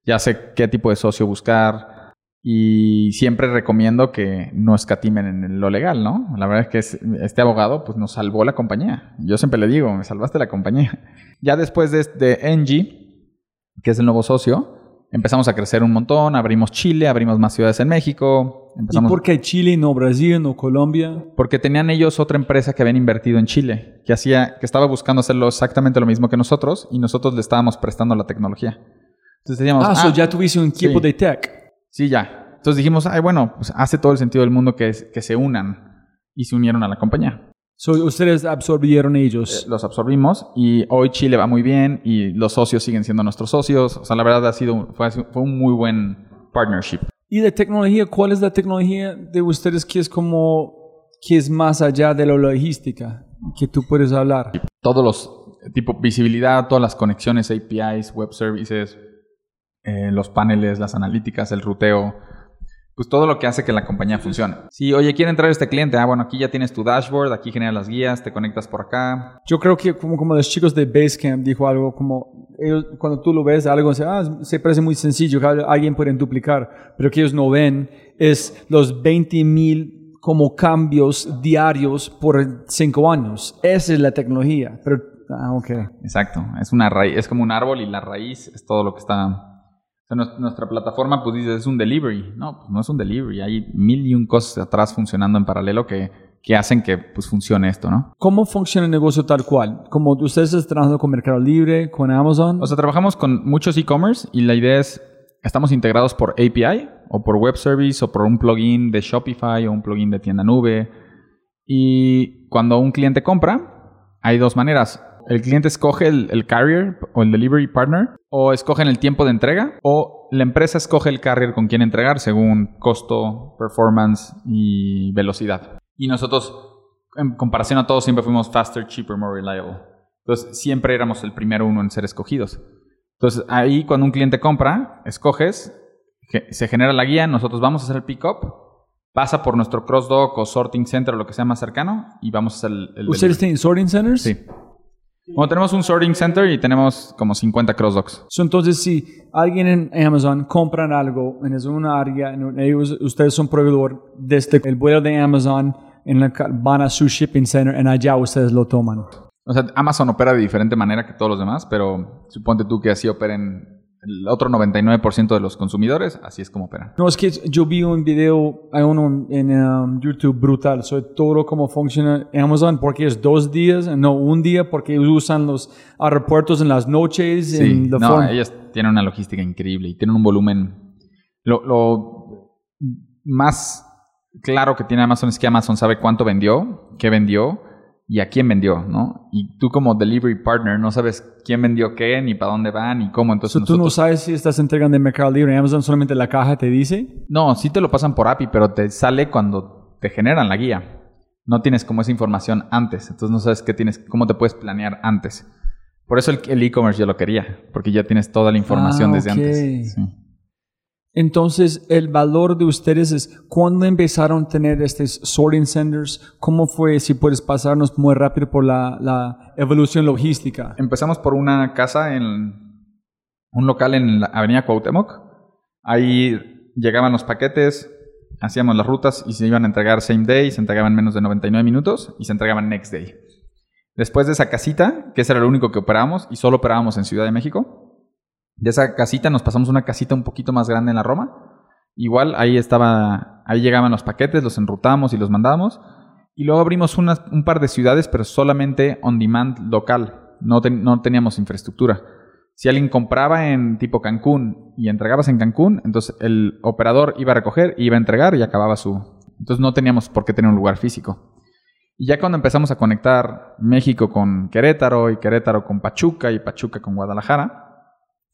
Ya sé qué tipo de socio buscar. Y siempre recomiendo que no escatimen en lo legal, ¿no? La verdad es que es- este abogado pues nos salvó la compañía. Yo siempre le digo, me salvaste la compañía. Ya después de, de NG, que es el nuevo socio, empezamos a crecer un montón, abrimos Chile, abrimos más ciudades en México.
¿Y por qué Chile, no Brasil, no Colombia?
porque tenían ellos otra empresa que habían invertido en Chile, que hacía, que estaba buscando hacerlo exactamente lo mismo que nosotros, y nosotros le estábamos prestando la tecnología. Entonces decíamos,
Ah, so ya tuviste un equipo
sí.
de tech.
Sí, ya. Entonces dijimos, ay, bueno, pues hace todo el sentido del mundo que, que se unan. Y se unieron a la compañía.
So ustedes absorbieron ellos.
Eh, Los absorbimos y hoy Chile va muy bien y los socios siguen siendo nuestros socios. O sea, la verdad ha sido, fue, fue un muy buen partnership.
¿Y de tecnología? ¿Cuál es la tecnología de ustedes que es como, que es más allá de la logística? Que tú puedes hablar.
Todos los, tipo visibilidad, todas las conexiones, APIs, web services, eh, los paneles, las analíticas, el ruteo, pues todo lo que hace que la compañía funcione. Si, oye, quiere entrar este cliente, ah, bueno, aquí ya tienes tu dashboard, aquí generas las guías, te conectas por acá.
Yo creo que como, como los chicos de Basecamp dijo algo como, ellos, cuando tú lo ves, algo se, ah, se parece muy sencillo, alguien puede duplicar, pero que ellos no ven es los 20 mil como cambios diarios por cinco años. Esa es la tecnología, pero, ah, ok.
Exacto, es una raíz, es como un árbol y la raíz es todo lo que está o sea, nuestra plataforma, pues dices, es un delivery. No, pues no es un delivery. Hay mil y un cosas atrás funcionando en paralelo que, que hacen que pues, funcione esto, ¿no?
¿Cómo funciona el negocio tal cual? Como ustedes están trabajando con Mercado Libre, con Amazon.
O sea, trabajamos con muchos e-commerce y la idea es, estamos integrados por API o por web service o por un plugin de Shopify o un plugin de tienda nube. Y cuando un cliente compra, hay dos maneras el cliente escoge el, carrier o el delivery partner, o escogen el tiempo de entrega, o la empresa escoge el carrier con quien entregar según costo, performance y velocidad. Y nosotros, en comparación a todos, siempre fuimos faster, cheaper, more reliable. Entonces, siempre éramos el primero uno en ser escogidos. Entonces, ahí cuando un cliente compra, escoges, se genera la guía, nosotros vamos a hacer el pick-up, pasa por nuestro cross-dock o sorting center o lo que sea más cercano y vamos a hacer el... el
¿Ustedes tienen sorting centers?
Sí. Bueno, tenemos un sorting center y tenemos como 50 crossdocks.
entonces, si alguien en Amazon compran algo en una área, ellos, ustedes son proveedor desde el vuelo de Amazon, en la, van a su shipping center, en allá ustedes lo toman.
O sea, Amazon opera de diferente manera que todos los demás, pero suponte tú que así operen el otro 99% de los consumidores, así es como operan.
No, es que yo vi un video, hay uno en um, YouTube brutal sobre todo cómo funciona Amazon, porque es dos días, no un día, porque usan los aeropuertos en las noches.
Sí, no, ellos tienen una logística increíble y tienen un volumen. Lo, lo más claro que tiene Amazon es que Amazon sabe cuánto vendió, qué vendió y a quién vendió, ¿no? Y tú como delivery partner no sabes quién vendió qué, ni para dónde va, ni cómo. Entonces
¿Tú no sabes si estás entregando en Mercado Libre Amazon solamente la caja te dice?
No, sí te lo pasan por API, pero te sale cuando te generan la guía. No tienes como esa información antes, entonces no sabes qué tienes, cómo te puedes planear antes. Por eso el e-commerce yo lo quería, porque ya tienes toda la información ah, desde antes. Sí.
Entonces, el valor de ustedes es cuando empezaron a tener estos sorting centers, ¿cómo fue? Si puedes pasarnos muy rápido por la, evolución logística.
Empezamos por una casa en un local en la Avenida Cuauhtémoc. Ahí llegaban los paquetes, hacíamos las rutas y se iban a entregar same day, se entregaban menos de 99 minutos y se entregaban next day. Después de esa casita, que ese era lo único que operábamos y solo operábamos en Ciudad de México, de esa casita nos pasamos una casita un poquito más grande en la Roma. Igual ahí estaba, ahí llegaban los paquetes, los enrutamos y los mandábamos. Y luego abrimos un par de ciudades, pero solamente on demand local. No, no teníamos infraestructura. Si alguien compraba en tipo Cancún y entregabas en Cancún, entonces el operador iba a recoger, iba a entregar y acababa su... Entonces no teníamos por qué tener un lugar físico. Y ya cuando empezamos a conectar México con Querétaro y Querétaro con Pachuca y Pachuca con Guadalajara,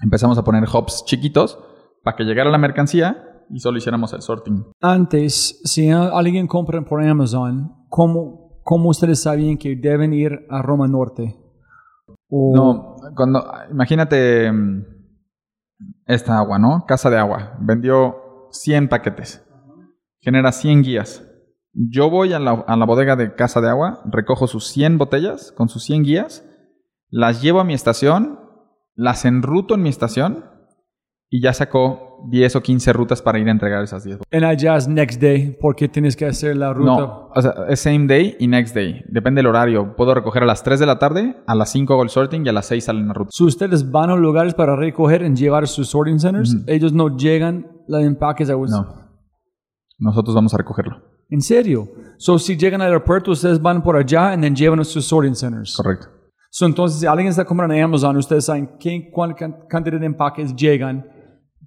empezamos a poner hubs chiquitos para que llegara la mercancía y solo hiciéramos el sorting.
Antes, si alguien compra por Amazon, ¿cómo, cómo ustedes sabían que deben ir a Roma Norte?
No, cuando, imagínate mm, esta agua, ¿no? Casa de agua. Vendió 100 paquetes. Genera 100 guías. Yo voy a la, a la bodega de Casa de Agua, recojo sus 100 botellas con sus 100 guías, las llevo a mi estación las enruto en mi estación y ya sacó 10 o 15 rutas para ir a entregar esas 10.
En allá es next day porque tienes que hacer la ruta.
No, o sea, es same day y next day. Depende del horario. Puedo recoger a las 3 de la tarde, a las 5 hago el sorting y a las 6 salen la ruta.
Si ustedes van a lugares para recoger y llevar sus sorting centers, ellos no llegan los empaques a ustedes.
No. Nosotros vamos a recogerlo.
¿En serio? So, si llegan al aeropuerto, ustedes van por allá y llevan a sus sorting centers.
Correcto
entonces, si alguien está comprando en Amazon, ustedes saben qué, cuál cantidad de empaques llegan.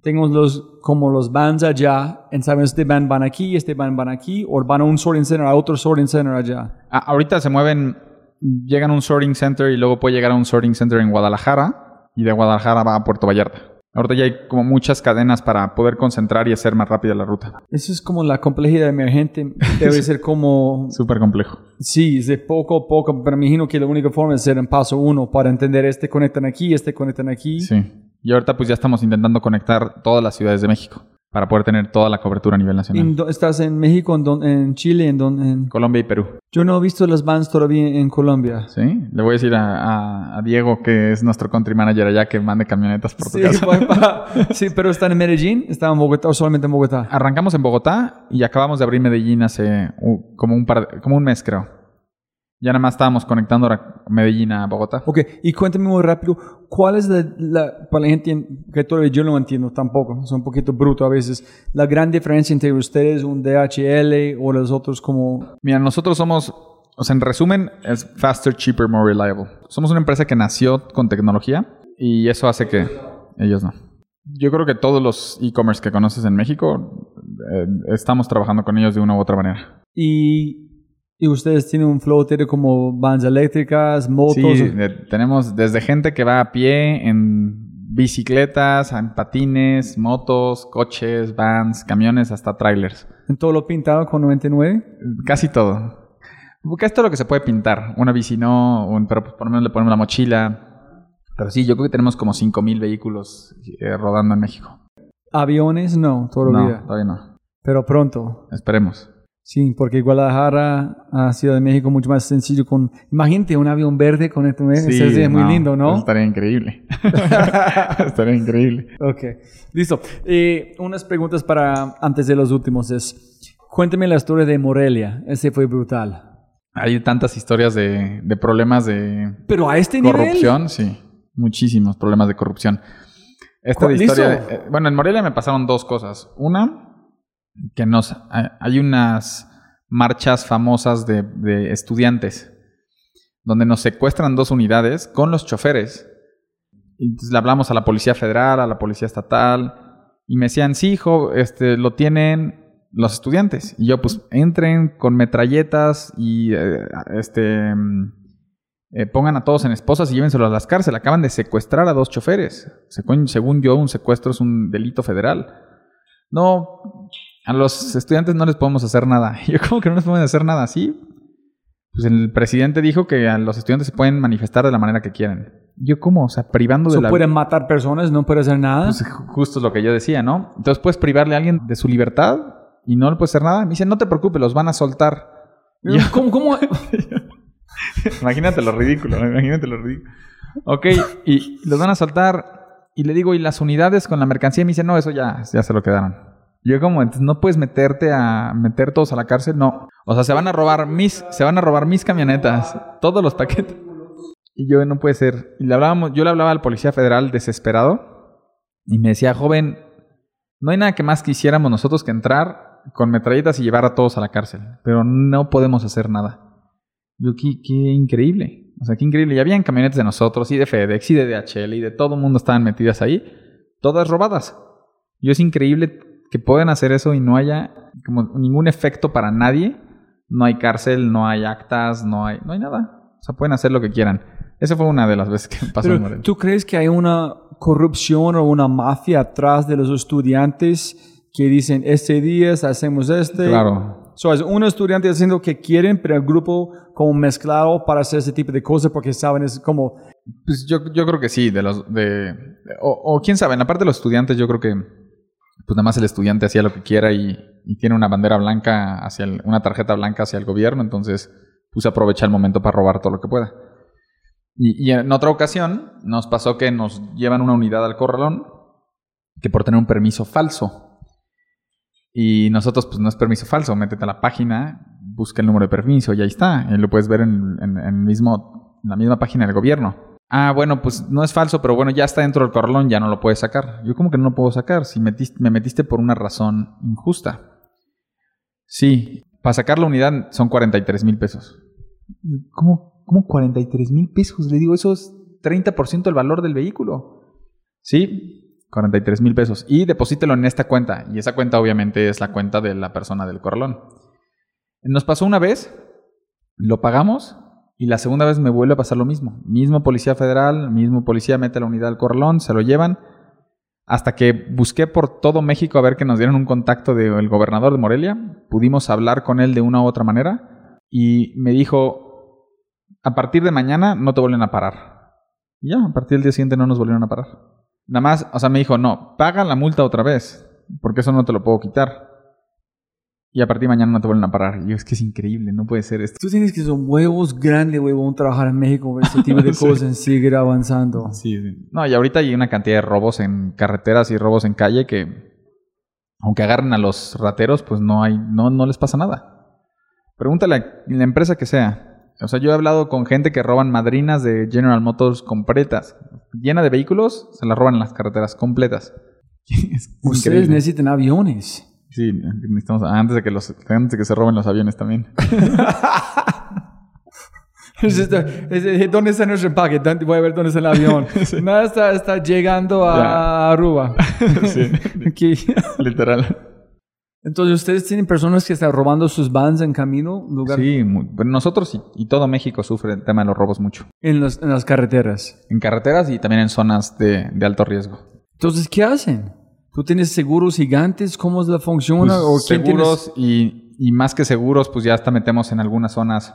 Tengo los, como los bands allá, y saben, este band van aquí, este band van aquí, o van a un sorting center, a otro sorting center allá.
Ah, ahorita se mueven, llegan a un sorting center y luego puede llegar a un sorting center en Guadalajara, y de Guadalajara va a Puerto Vallarta. Ahorita ya hay como muchas cadenas para poder concentrar y hacer más rápida la ruta.
Eso es como la complejidad emergente. Debe ser como...
Súper complejo.
Sí, es de poco a poco, pero me imagino que la única forma es ser en paso uno para entender este conectan aquí, este conectan aquí.
Sí. Y ahorita pues ya estamos intentando conectar todas las ciudades de México para poder tener toda la cobertura a nivel nacional.
¿En dó- ¿Estás en México, en, dón- en Chile, en, dón- en-
Colombia y Perú.
Yo no he visto las bands todavía en Colombia.
¿Sí? Le voy a decir a, a- a Diego, que es nuestro country manager allá, que mande camionetas por tu
Sí,
casa.
pa- pa- sí, pero están en Medellín, están en Bogotá o solamente en Bogotá.
Arrancamos en Bogotá y acabamos de abrir Medellín hace uh, como, un par como un mes, creo. Ya nada más estábamos conectando ahora Medellín a Bogotá.
Ok, y cuéntame muy rápido, ¿cuál es la, la- para la gente en- que todavía yo no entiendo tampoco, es un poquito bruto a veces, la gran diferencia entre ustedes, un DHL o los otros como...
Mira, nosotros somos, o sea, en resumen, es faster, cheaper, more reliable. Somos una empresa que nació con tecnología y eso hace que ellos no. Yo creo que todos los e-commerce que conoces en México, eh, estamos trabajando con ellos de una u otra manera.
Y, y ustedes tienen un flow como bandas eléctricas, motos,
Sí, de- tenemos desde gente que va a pie en bicicletas, en patines, motos, coches, vans, camiones, hasta trailers.
en todo lo pintado con 99.
Casi todo. Casi todo lo que se puede pintar. Una bici no, un- pero pues por lo menos le ponemos la mochila. Pero sí, yo creo que tenemos como 5.000 vehículos eh, rodando en México.
Aviones, no, todavía.
No, todavía no.
Pero pronto.
Esperemos.
Sí, porque Guadalajara a Ciudad de México mucho más sencillo con... Imagínate un avión verde con este...
Sí,
es muy lindo, ¿no?
Estaría increíble. estaría increíble.
Ok, listo. Eh, unas preguntas para antes de los últimos es, cuéntame la historia de Morelia. Ese fue brutal.
Hay tantas historias de, de problemas de
Pero a este nivel...
corrupción, sí. Muchísimos problemas de corrupción. Esta
¿Cuál
de historia... eh, bueno, en Morelia me pasaron dos cosas. Una, que nos... hay- unas marchas famosas de, estudiantes donde nos secuestran dos unidades con los choferes. Y entonces le hablamos a la Policía Federal, a la Policía Estatal, y me decían, sí, hijo, este, lo tienen los estudiantes. Y yo, pues, entren con metralletas y eh, este, eh, pongan a todos en esposas y llévenselos a las cárceles. Acaban de secuestrar a dos choferes. Según, según yo, un secuestro es un delito federal. No, a los estudiantes no les podemos hacer nada. Yo, como que no les podemos hacer nada? Sí, pues el presidente dijo que a los estudiantes se pueden manifestar de la manera que quieran. Yo, ¿cómo? O sea, privando de la
pueden matar personas, no puede hacer nada.
Pues justo es lo que yo decía, ¿no? Entonces puedes privarle a alguien de su libertad y no le puedes hacer nada. Me dice, no te preocupes, los van a soltar. Yo-
¿Cómo, cómo?
imagínate lo ridículo, ¿no? imagínate lo ridículo. Ok, y los van a soltar. Y le digo, ¿y las unidades con la mercancía? Me dice, no, eso ya, ya se lo quedaron. Yo como, entonces no puedes meterte a meter todos a la cárcel, no. O sea, se van a robar mis, se van a robar mis camionetas, todos los paquetes. Y yo no puede ser. Y le hablábamos, yo le hablaba al policía federal desesperado y me decía, joven, no hay nada que más quisiéramos nosotros que entrar con metralletas y llevar a todos a la cárcel, pero no podemos hacer nada. Yo, qué, qué increíble. O sea, qué increíble. Y habían camionetas de nosotros, y de FedEx, y de DHL, y de todo el mundo estaban metidas ahí, todas robadas. Y es increíble que puedan hacer eso y no haya como ningún efecto para nadie. No hay cárcel, no hay actas, no hay, no hay nada. O sea, pueden hacer lo que quieran. Esa fue una de las veces que pasó en
Pero,
Morelia.
¿Tú crees que hay una corrupción o una mafia atrás de los estudiantes que dicen, este día hacemos este?
Claro.
So, es un estudiante haciendo lo que quieren, pero el grupo como mezclado para hacer ese tipo de cosas porque saben, es como...
Pues yo, yo creo que sí, de los de o, o quién sabe, en la parte de los estudiantes yo creo que pues nada más el estudiante hacía lo que quiera y, tiene una bandera blanca hacia el- una tarjeta blanca hacia el gobierno, entonces pues aprovecha el momento para robar todo lo que pueda. Y, en otra ocasión nos pasó que nos llevan una unidad al corralón que por tener un permiso falso. Y nosotros, pues no es permiso falso, métete a la página, busca el número de permiso y ahí está. Y lo puedes ver en, en- mismo, en la misma página del gobierno. Ah, bueno, pues no es falso, pero bueno, ya está dentro del corralón, ya no lo puedes sacar. Yo como que no lo puedo sacar si metiste- me metiste por una razón injusta. Sí, para sacar la unidad son 43 mil pesos. ¿Cómo, ¿Cómo 43 mil pesos? Le digo, eso es 30% del valor del vehículo. Sí, 43 mil pesos. Y deposítelo en esta cuenta. Y esa cuenta obviamente es la cuenta de la persona del corralón. Nos pasó una vez, lo pagamos y la segunda vez me vuelve a pasar lo mismo. Mismo policía federal, mismo policía mete la unidad al corralón, se lo llevan. Hasta que busqué por todo México a ver que nos dieron un contacto del gobernador de Morelia. Pudimos hablar con él de una u otra manera. Y me dijo, a partir de mañana no te vuelven a parar. Y ya, a partir del día siguiente no nos volvieron a parar. Nada más, o sea, me dijo, no, paga la multa otra vez. Porque eso no te lo puedo quitar. Y a partir de mañana no te vuelven a parar. Y yo, es que es increíble, no puede ser esto.
Tú tienes que son huevos grandes, huevón, trabajar en México, ver ese tipo de cosas, seguir avanzando.
Sí, sí. No, y ahorita hay una cantidad de robos en carreteras y robos en calle que, aunque agarren a los rateros, pues no hay, no, no les pasa nada. Pregúntale a la empresa que sea. O sea, yo he hablado con gente que roban madrinas de General Motors completas, llena de vehículos, se las roban en las carreteras completas. Es
Ustedes
increíble.
necesitan aviones.
Sí, necesitamos antes de que los antes de que se roben los aviones también.
Es- ¿Dónde está nuestro empaque? ¿Dónde- Voy a ver dónde está el avión. Nada está, está llegando a
Ya.
Aruba.
sí,
Aquí.
literal.
Entonces, ¿ustedes tienen personas que están robando sus vans en camino? Lugar
Sí, pero nosotros y, y todo México sufre el tema de los robos mucho.
en, los- en las carreteras.
En carreteras y también en zonas de, de alto riesgo.
Entonces, ¿qué hacen? ¿Tú tienes seguros gigantes? ¿Cómo es la función?
Pues,
¿O quién
seguros y, y más que seguros, pues ya hasta metemos en algunas zonas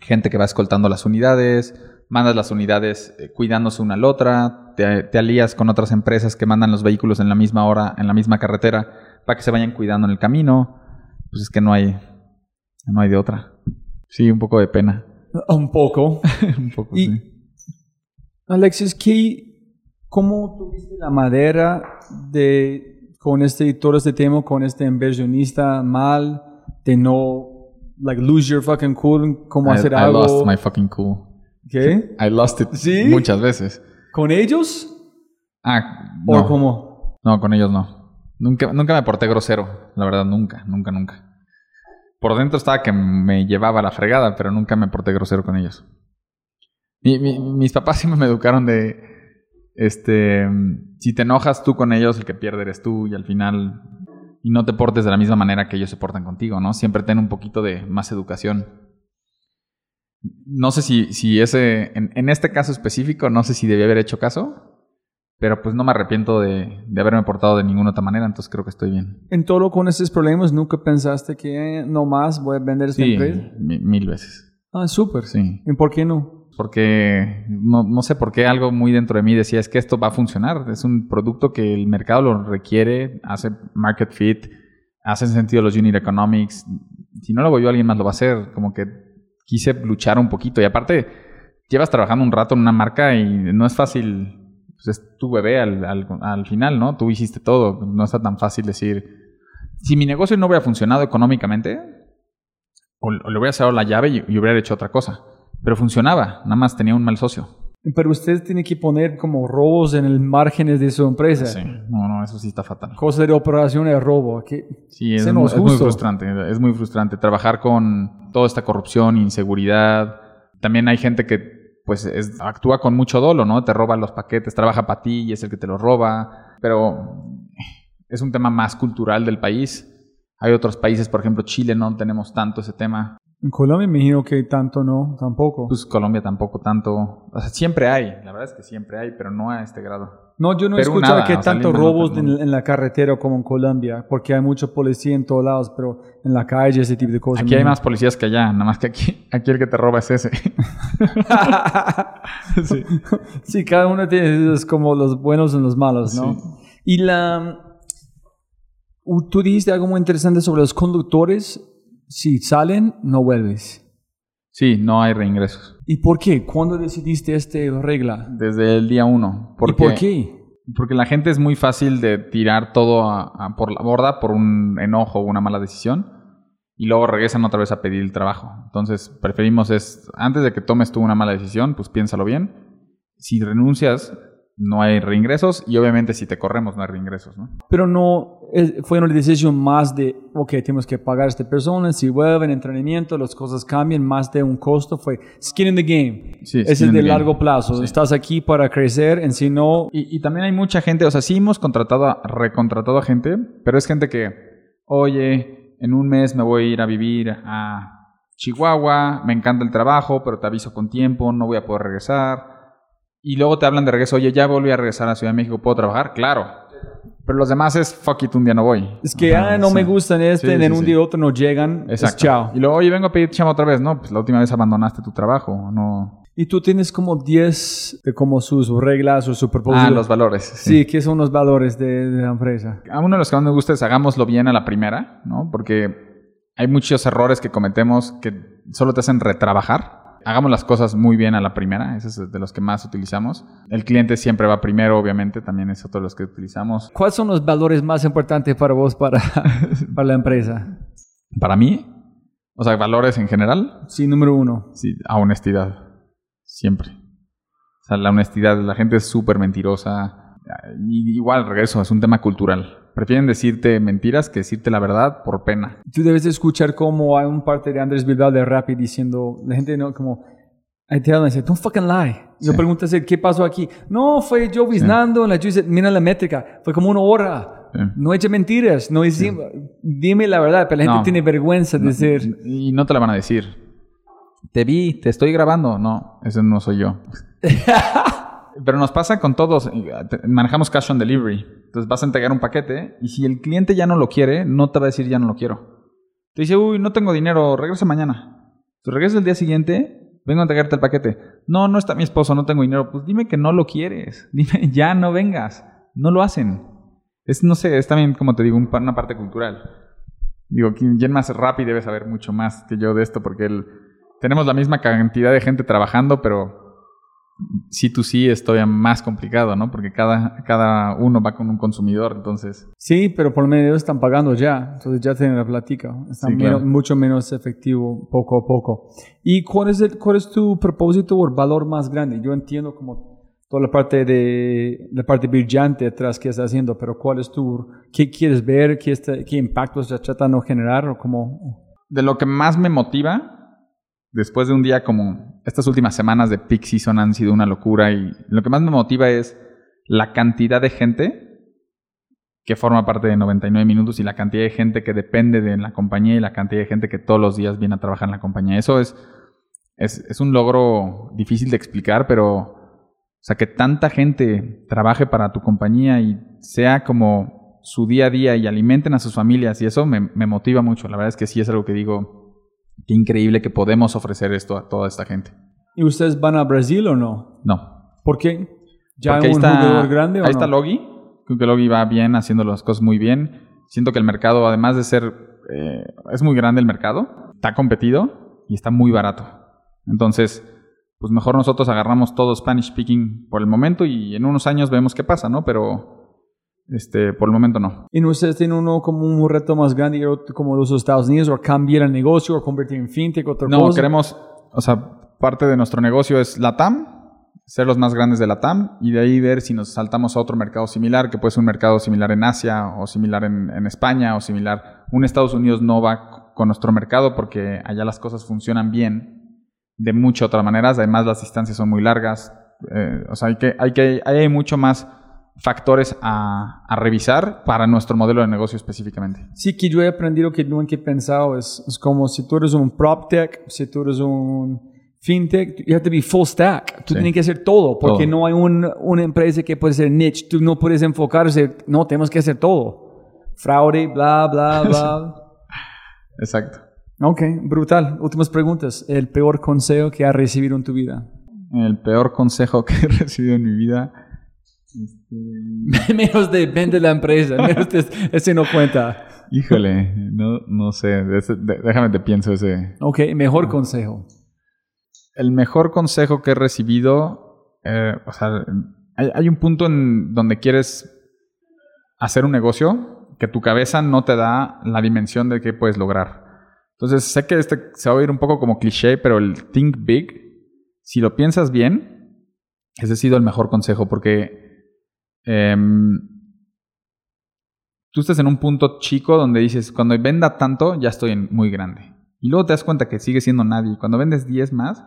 gente que va escoltando las unidades, mandas las unidades eh, cuidándose una a la otra, te, te alías con otras empresas que mandan los vehículos en la misma hora, en la misma carretera, para que se vayan cuidando en el camino. Pues es que no hay, no hay de otra. Sí, un poco de pena.
Un poco.
un poco,
Y-
sí.
Alexis, ¿qué, ¿cómo tuviste la madera de, con este, todo este tema, con este inversionista mal, de no, like, lose your fucking cool, cómo
I,
hacer
I
algo?
lost my fucking cool.
¿Qué?
I lost it
¿Sí?
muchas veces.
¿Con ellos?
Ah,
¿O
no.
cómo?
No, con ellos no. Nunca, nunca me porté grosero, la verdad, nunca, nunca, nunca. Por dentro estaba que me llevaba la fregada, pero nunca me porté grosero con ellos. Mi- mi- mis papás siempre me educaron de, este, si te enojas tú con ellos, el que pierde eres tú y al final, y no te portes de la misma manera que ellos se portan contigo, ¿no? Siempre ten un poquito de más educación. No sé si, si ese, en, en este caso específico, no sé si debía haber hecho caso, pero pues no me arrepiento de, de haberme portado de ninguna otra manera, entonces creo que estoy bien.
En todo con estos problemas, ¿nunca pensaste que eh, no más voy a vender esta
Sí,
empresa?
mi- mil veces.
Ah, súper.
Sí.
¿Y por qué no?
Porque no, no sé por qué algo muy dentro de mí decía es que esto va a funcionar. Es un producto que el mercado lo requiere, hace market fit, hace sentido los unit economics. Si no lo hago yo, alguien más lo va a hacer. Como que quise luchar un poquito. Y aparte, llevas trabajando un rato en una marca y no es fácil. Pues es tu bebé al, al, al final, ¿no? Tú hiciste todo. No está tan fácil decir. Si mi negocio no hubiera funcionado económicamente, o, o le hubiera cerrado la llave y hubiera hecho otra cosa. Pero funcionaba, nada más tenía un mal socio.
Pero usted tiene que poner como robos en el márgenes de su empresa.
Sí, no, no, eso sí está fatal.
Cosa de operación de robo. que
Sí, es, muy frustrante, es muy frustrante trabajar con toda esta corrupción, inseguridad. También hay gente que pues es- actúa con mucho dolo, ¿no? Te roba los paquetes, trabaja para ti y es el que te los roba. Pero es un tema más cultural del país. Hay otros países, por ejemplo, Chile no tenemos tanto ese tema.
En Colombia me imagino que tanto no, tampoco.
Pues Colombia tampoco tanto. O sea, siempre hay, la verdad es que siempre hay, pero no a este grado.
no, yo no he escuchado que
o sea,
tanto
Lima no
robos en, en la carretera como en Colombia, porque hay mucha policía en todos lados, pero en la calle ese tipo de cosas.
Aquí hay más policías que allá, nada más que aquí, aquí el que te roba es ese.
sí. sí, cada uno tiene es como los buenos y los malos, ¿no?
Sí.
Y la... u- Tú dijiste algo muy interesante sobre los conductores. Si salen, no vuelves.
Sí, no hay reingresos.
¿Y por qué? ¿Cuándo decidiste esta regla?
Desde el día uno.
¿Y
Porque,
por qué?
Porque la gente es muy fácil de tirar todo a- a por la borda por un enojo o una mala decisión. Y luego regresan otra vez a pedir el trabajo. Entonces, preferimos es, antes de que tomes tú una mala decisión, pues piénsalo bien. Si renuncias, no hay reingresos. Y obviamente si te corremos, no hay reingresos, ¿no?
Pero no fue una decisión más de, ok, tenemos que pagar a esta persona, si vuelven, entrenamiento, las cosas cambian, más de un costo, fue skin in the game.
Sí,
Ese es de
game.
largo plazo.
Sí.
Estás aquí para crecer, en si no,
Y, y también hay mucha gente, o sea, sí hemos contratado, a- recontratado a gente, pero es gente que, oye, en un mes me voy a ir a vivir a Chihuahua, me encanta el trabajo, pero te aviso con tiempo, no voy a poder regresar. y luego te hablan de regreso, oye, ya volví a regresar a Ciudad de México, ¿puedo trabajar? Claro. Pero los demás es, fuck it, un día no voy.
Es que,
Ajá,
ah, no
sí.
me gustan este,
Sí,
en
sí,
un
sí.
día otro no llegan. es
Exacto.
chao.
Y luego, oye, vengo a pedir chamba otra vez. No, pues la última vez abandonaste tu trabajo, no.
Y tú tienes como 10 de como sus reglas o su propósito.
Ah, los valores.
Sí, ¿qué son los valores de, de la empresa?
A uno de los que más me gusta es hagámoslo bien a la primera, ¿no? Porque hay muchos errores que cometemos que solo te hacen retrabajar. Hagamos las cosas muy bien a la primera, ese es de los que más utilizamos. El cliente siempre va primero, obviamente, también es otro de los que utilizamos.
¿Cuáles son los valores más importantes para vos para, para la empresa?
Para mí, o sea, valores en general,
Sí, número uno.
sí, a honestidad, siempre. O sea, la honestidad, la gente es súper mentirosa. Y igual, regreso, es un tema cultural. Prefieren decirte mentiras que decirte la verdad por pena.
Tú debes de escuchar como hay un parte de Andrés Bilbao de Rappi diciendo, la gente no, como, I tell them, I say, don't fucking lie. Yo
Sí.
pregunto, ¿qué pasó aquí? No, fue yo biznando, la yo dice, mira la métrica, fue como una hora.
Sí.
No eche mentiras, no hice- dime la verdad, pero la gente
No.
tiene vergüenza de
No,
ser.
Y no te la van a decir. Te vi, te estoy grabando. No, ese no soy yo. Pero nos pasa con todos. Te- Manejamos cash on delivery. Entonces vas a entregar un paquete y si el cliente ya no lo quiere, no te va a decir ya no lo quiero. Te dice, uy, no tengo dinero, regresa mañana. Tú regresas el día siguiente, vengo a entregarte el paquete. No, no está mi esposo, no tengo dinero. Pues dime que no lo quieres. Dime, ya no vengas. No lo hacen. Es, no sé, es también, como te digo, una parte cultural. Digo, quien más rápido debe saber mucho más que yo de esto, porque él, tenemos la misma cantidad de gente trabajando, pero sí tú sí es todavía más complicado, ¿no? Porque cada, cada uno va con un consumidor, entonces...
Sí, pero por lo menos están pagando ya, entonces ya tienen la plática. Está
Sí,
menos-
claro.
mucho menos efectivo poco a poco. ¿Y cuál es, el, cuál es tu propósito o el valor más grande? Yo entiendo como toda la parte de la parte brillante atrás que estás haciendo, pero ¿cuál es tu, qué quieres ver, qué, está- qué impacto estás tratando de generar o.
De lo que más me motiva, después de un día como estas últimas semanas de peak season han sido una locura y lo que más me motiva es la cantidad de gente que forma parte de 99 minutos y la cantidad de gente que depende de la compañía y la cantidad de gente que todos los días viene a trabajar en la compañía. Eso es, es, es un logro difícil de explicar, pero o sea, que tanta gente trabaje para tu compañía y sea como su día a día y alimenten a sus familias y eso me, me motiva mucho. La verdad es que sí es algo que digo, qué increíble que podemos ofrecer esto a toda esta gente.
¿Y ustedes van a Brasil o no?
No.
¿Por qué? ¿Ya
Porque
hay un
está,
jugador grande o
ahí
no?
está Logi. Creo que Logi va bien haciendo las cosas muy bien. Siento que el mercado, además de ser, eh, es muy grande el mercado, está competido y está muy barato. Entonces, pues mejor nosotros agarramos todo Spanish speaking por el momento y en unos años vemos qué pasa, ¿no? Pero, este, por el momento no.
¿Y no ustedes tienen uno como un reto más grande como los Estados Unidos o cambiar el negocio o convertir en fintech otra
No,
cosa?
queremos, o sea, parte de nuestro negocio es LATAM, ser los más grandes de LATAM y de ahí ver si nos saltamos a otro mercado similar, que puede ser un mercado similar en Asia o similar en, en España o similar. Un Estados Unidos no va con nuestro mercado porque allá las cosas funcionan bien de muchas otras maneras, además las distancias son muy largas, eh, o sea, hay que, hay que, hay mucho más factores a, a revisar para nuestro modelo de negocio específicamente.
Sí, que yo he aprendido que nunca he pensado es, es como si tú eres un prop tech, si tú eres un fintech, you have to be full stack. Tú
Sí.
tienes que hacer todo, porque
Todo.
no hay un- una empresa que puede ser niche. Tú no puedes enfocarse, no, tenemos que hacer todo. Fraude, bla, bla, bla.
Exacto.
ok, brutal. Últimas preguntas. El peor consejo que has recibido en tu vida.
El peor consejo que he recibido en mi vida. Este,
menos de vende la empresa, menos de, ese no cuenta.
Híjole, no, no sé. de ese- de- déjame te pienso ese.
Ok, mejor consejo.
El mejor consejo que he recibido, eh, o sea, hay, hay un punto en donde quieres hacer un negocio que tu cabeza no te da la dimensión de qué puedes lograr. Entonces, sé que este se va a oír un poco como cliché, pero el think big, si lo piensas bien, ese ha sido el mejor consejo porque em, tú estás en un punto chico donde dices, cuando venda tanto, ya estoy en muy grande. Y luego te das cuenta que sigue siendo nadie. Cuando vendes 10 más,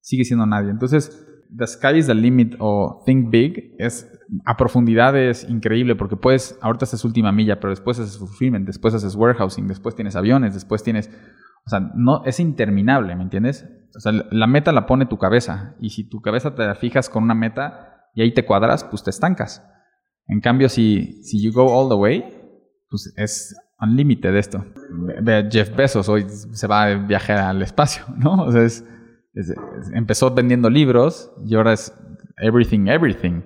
sigue siendo nadie. Entonces, the sky is the limit o think big es a profundidad es increíble porque puedes, ahorita haces última milla, pero después haces fulfillment, después haces warehousing, después tienes aviones, después tienes, o sea, no, es interminable, ¿me entiendes? o sea, la meta la pone tu cabeza. Y si tu cabeza te fijas con una meta y ahí te cuadras, pues te estancas. En cambio, si, si you go all the way, pues es unlimited esto. Ve a Jeff Bezos, hoy se va de viaje al espacio, ¿no? O sea, es, empezó vendiendo libros y ahora es everything, everything,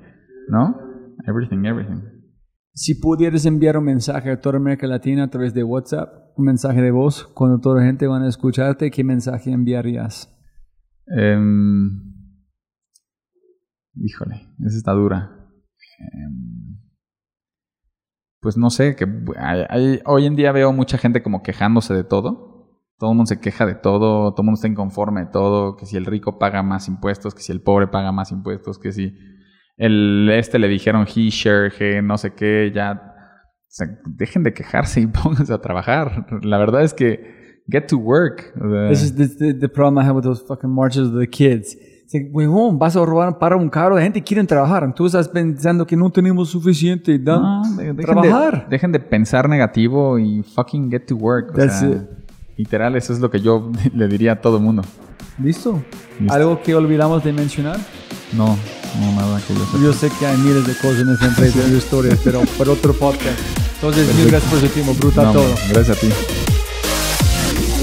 ¿no? Everything, everything.
Si pudieras enviar un mensaje a toda América Latina a través de WhatsApp, un mensaje de voz, cuando toda la gente van a escucharte, ¿qué mensaje enviarías?
Em, híjole, esa está dura. Em, pues no sé, que hoy en día veo mucha gente como quejándose de todo. Todo el mundo se queja de todo, todo el mundo está inconforme de todo, que si el rico paga más impuestos, que si el pobre paga más impuestos, que si el este le dijeron he, share, he, no sé qué, ya o sea, dejen de quejarse y pónganse a trabajar. La verdad es que get to work.
This is the problem I have with those fucking marches of the kids. Like, huevón, vas a robar para un carro, la gente quiere trabajar. Tú estás pensando que no tenemos suficiente. ¿no?
No, de- dejen
trabajar.
De, dejen de pensar negativo y fucking get to work. O sea,
it.
Literal, eso es lo que yo le diría a todo el mundo.
¿Listo?
Listo.
¿Algo que olvidamos de mencionar?
No, no nada que yo sepa.
Yo sé que hay miles de cosas en esta empresa, de historias, pero para otro podcast. Entonces, mil gracias por su tiempo, brutal
No,
todo.
Gracias a ti.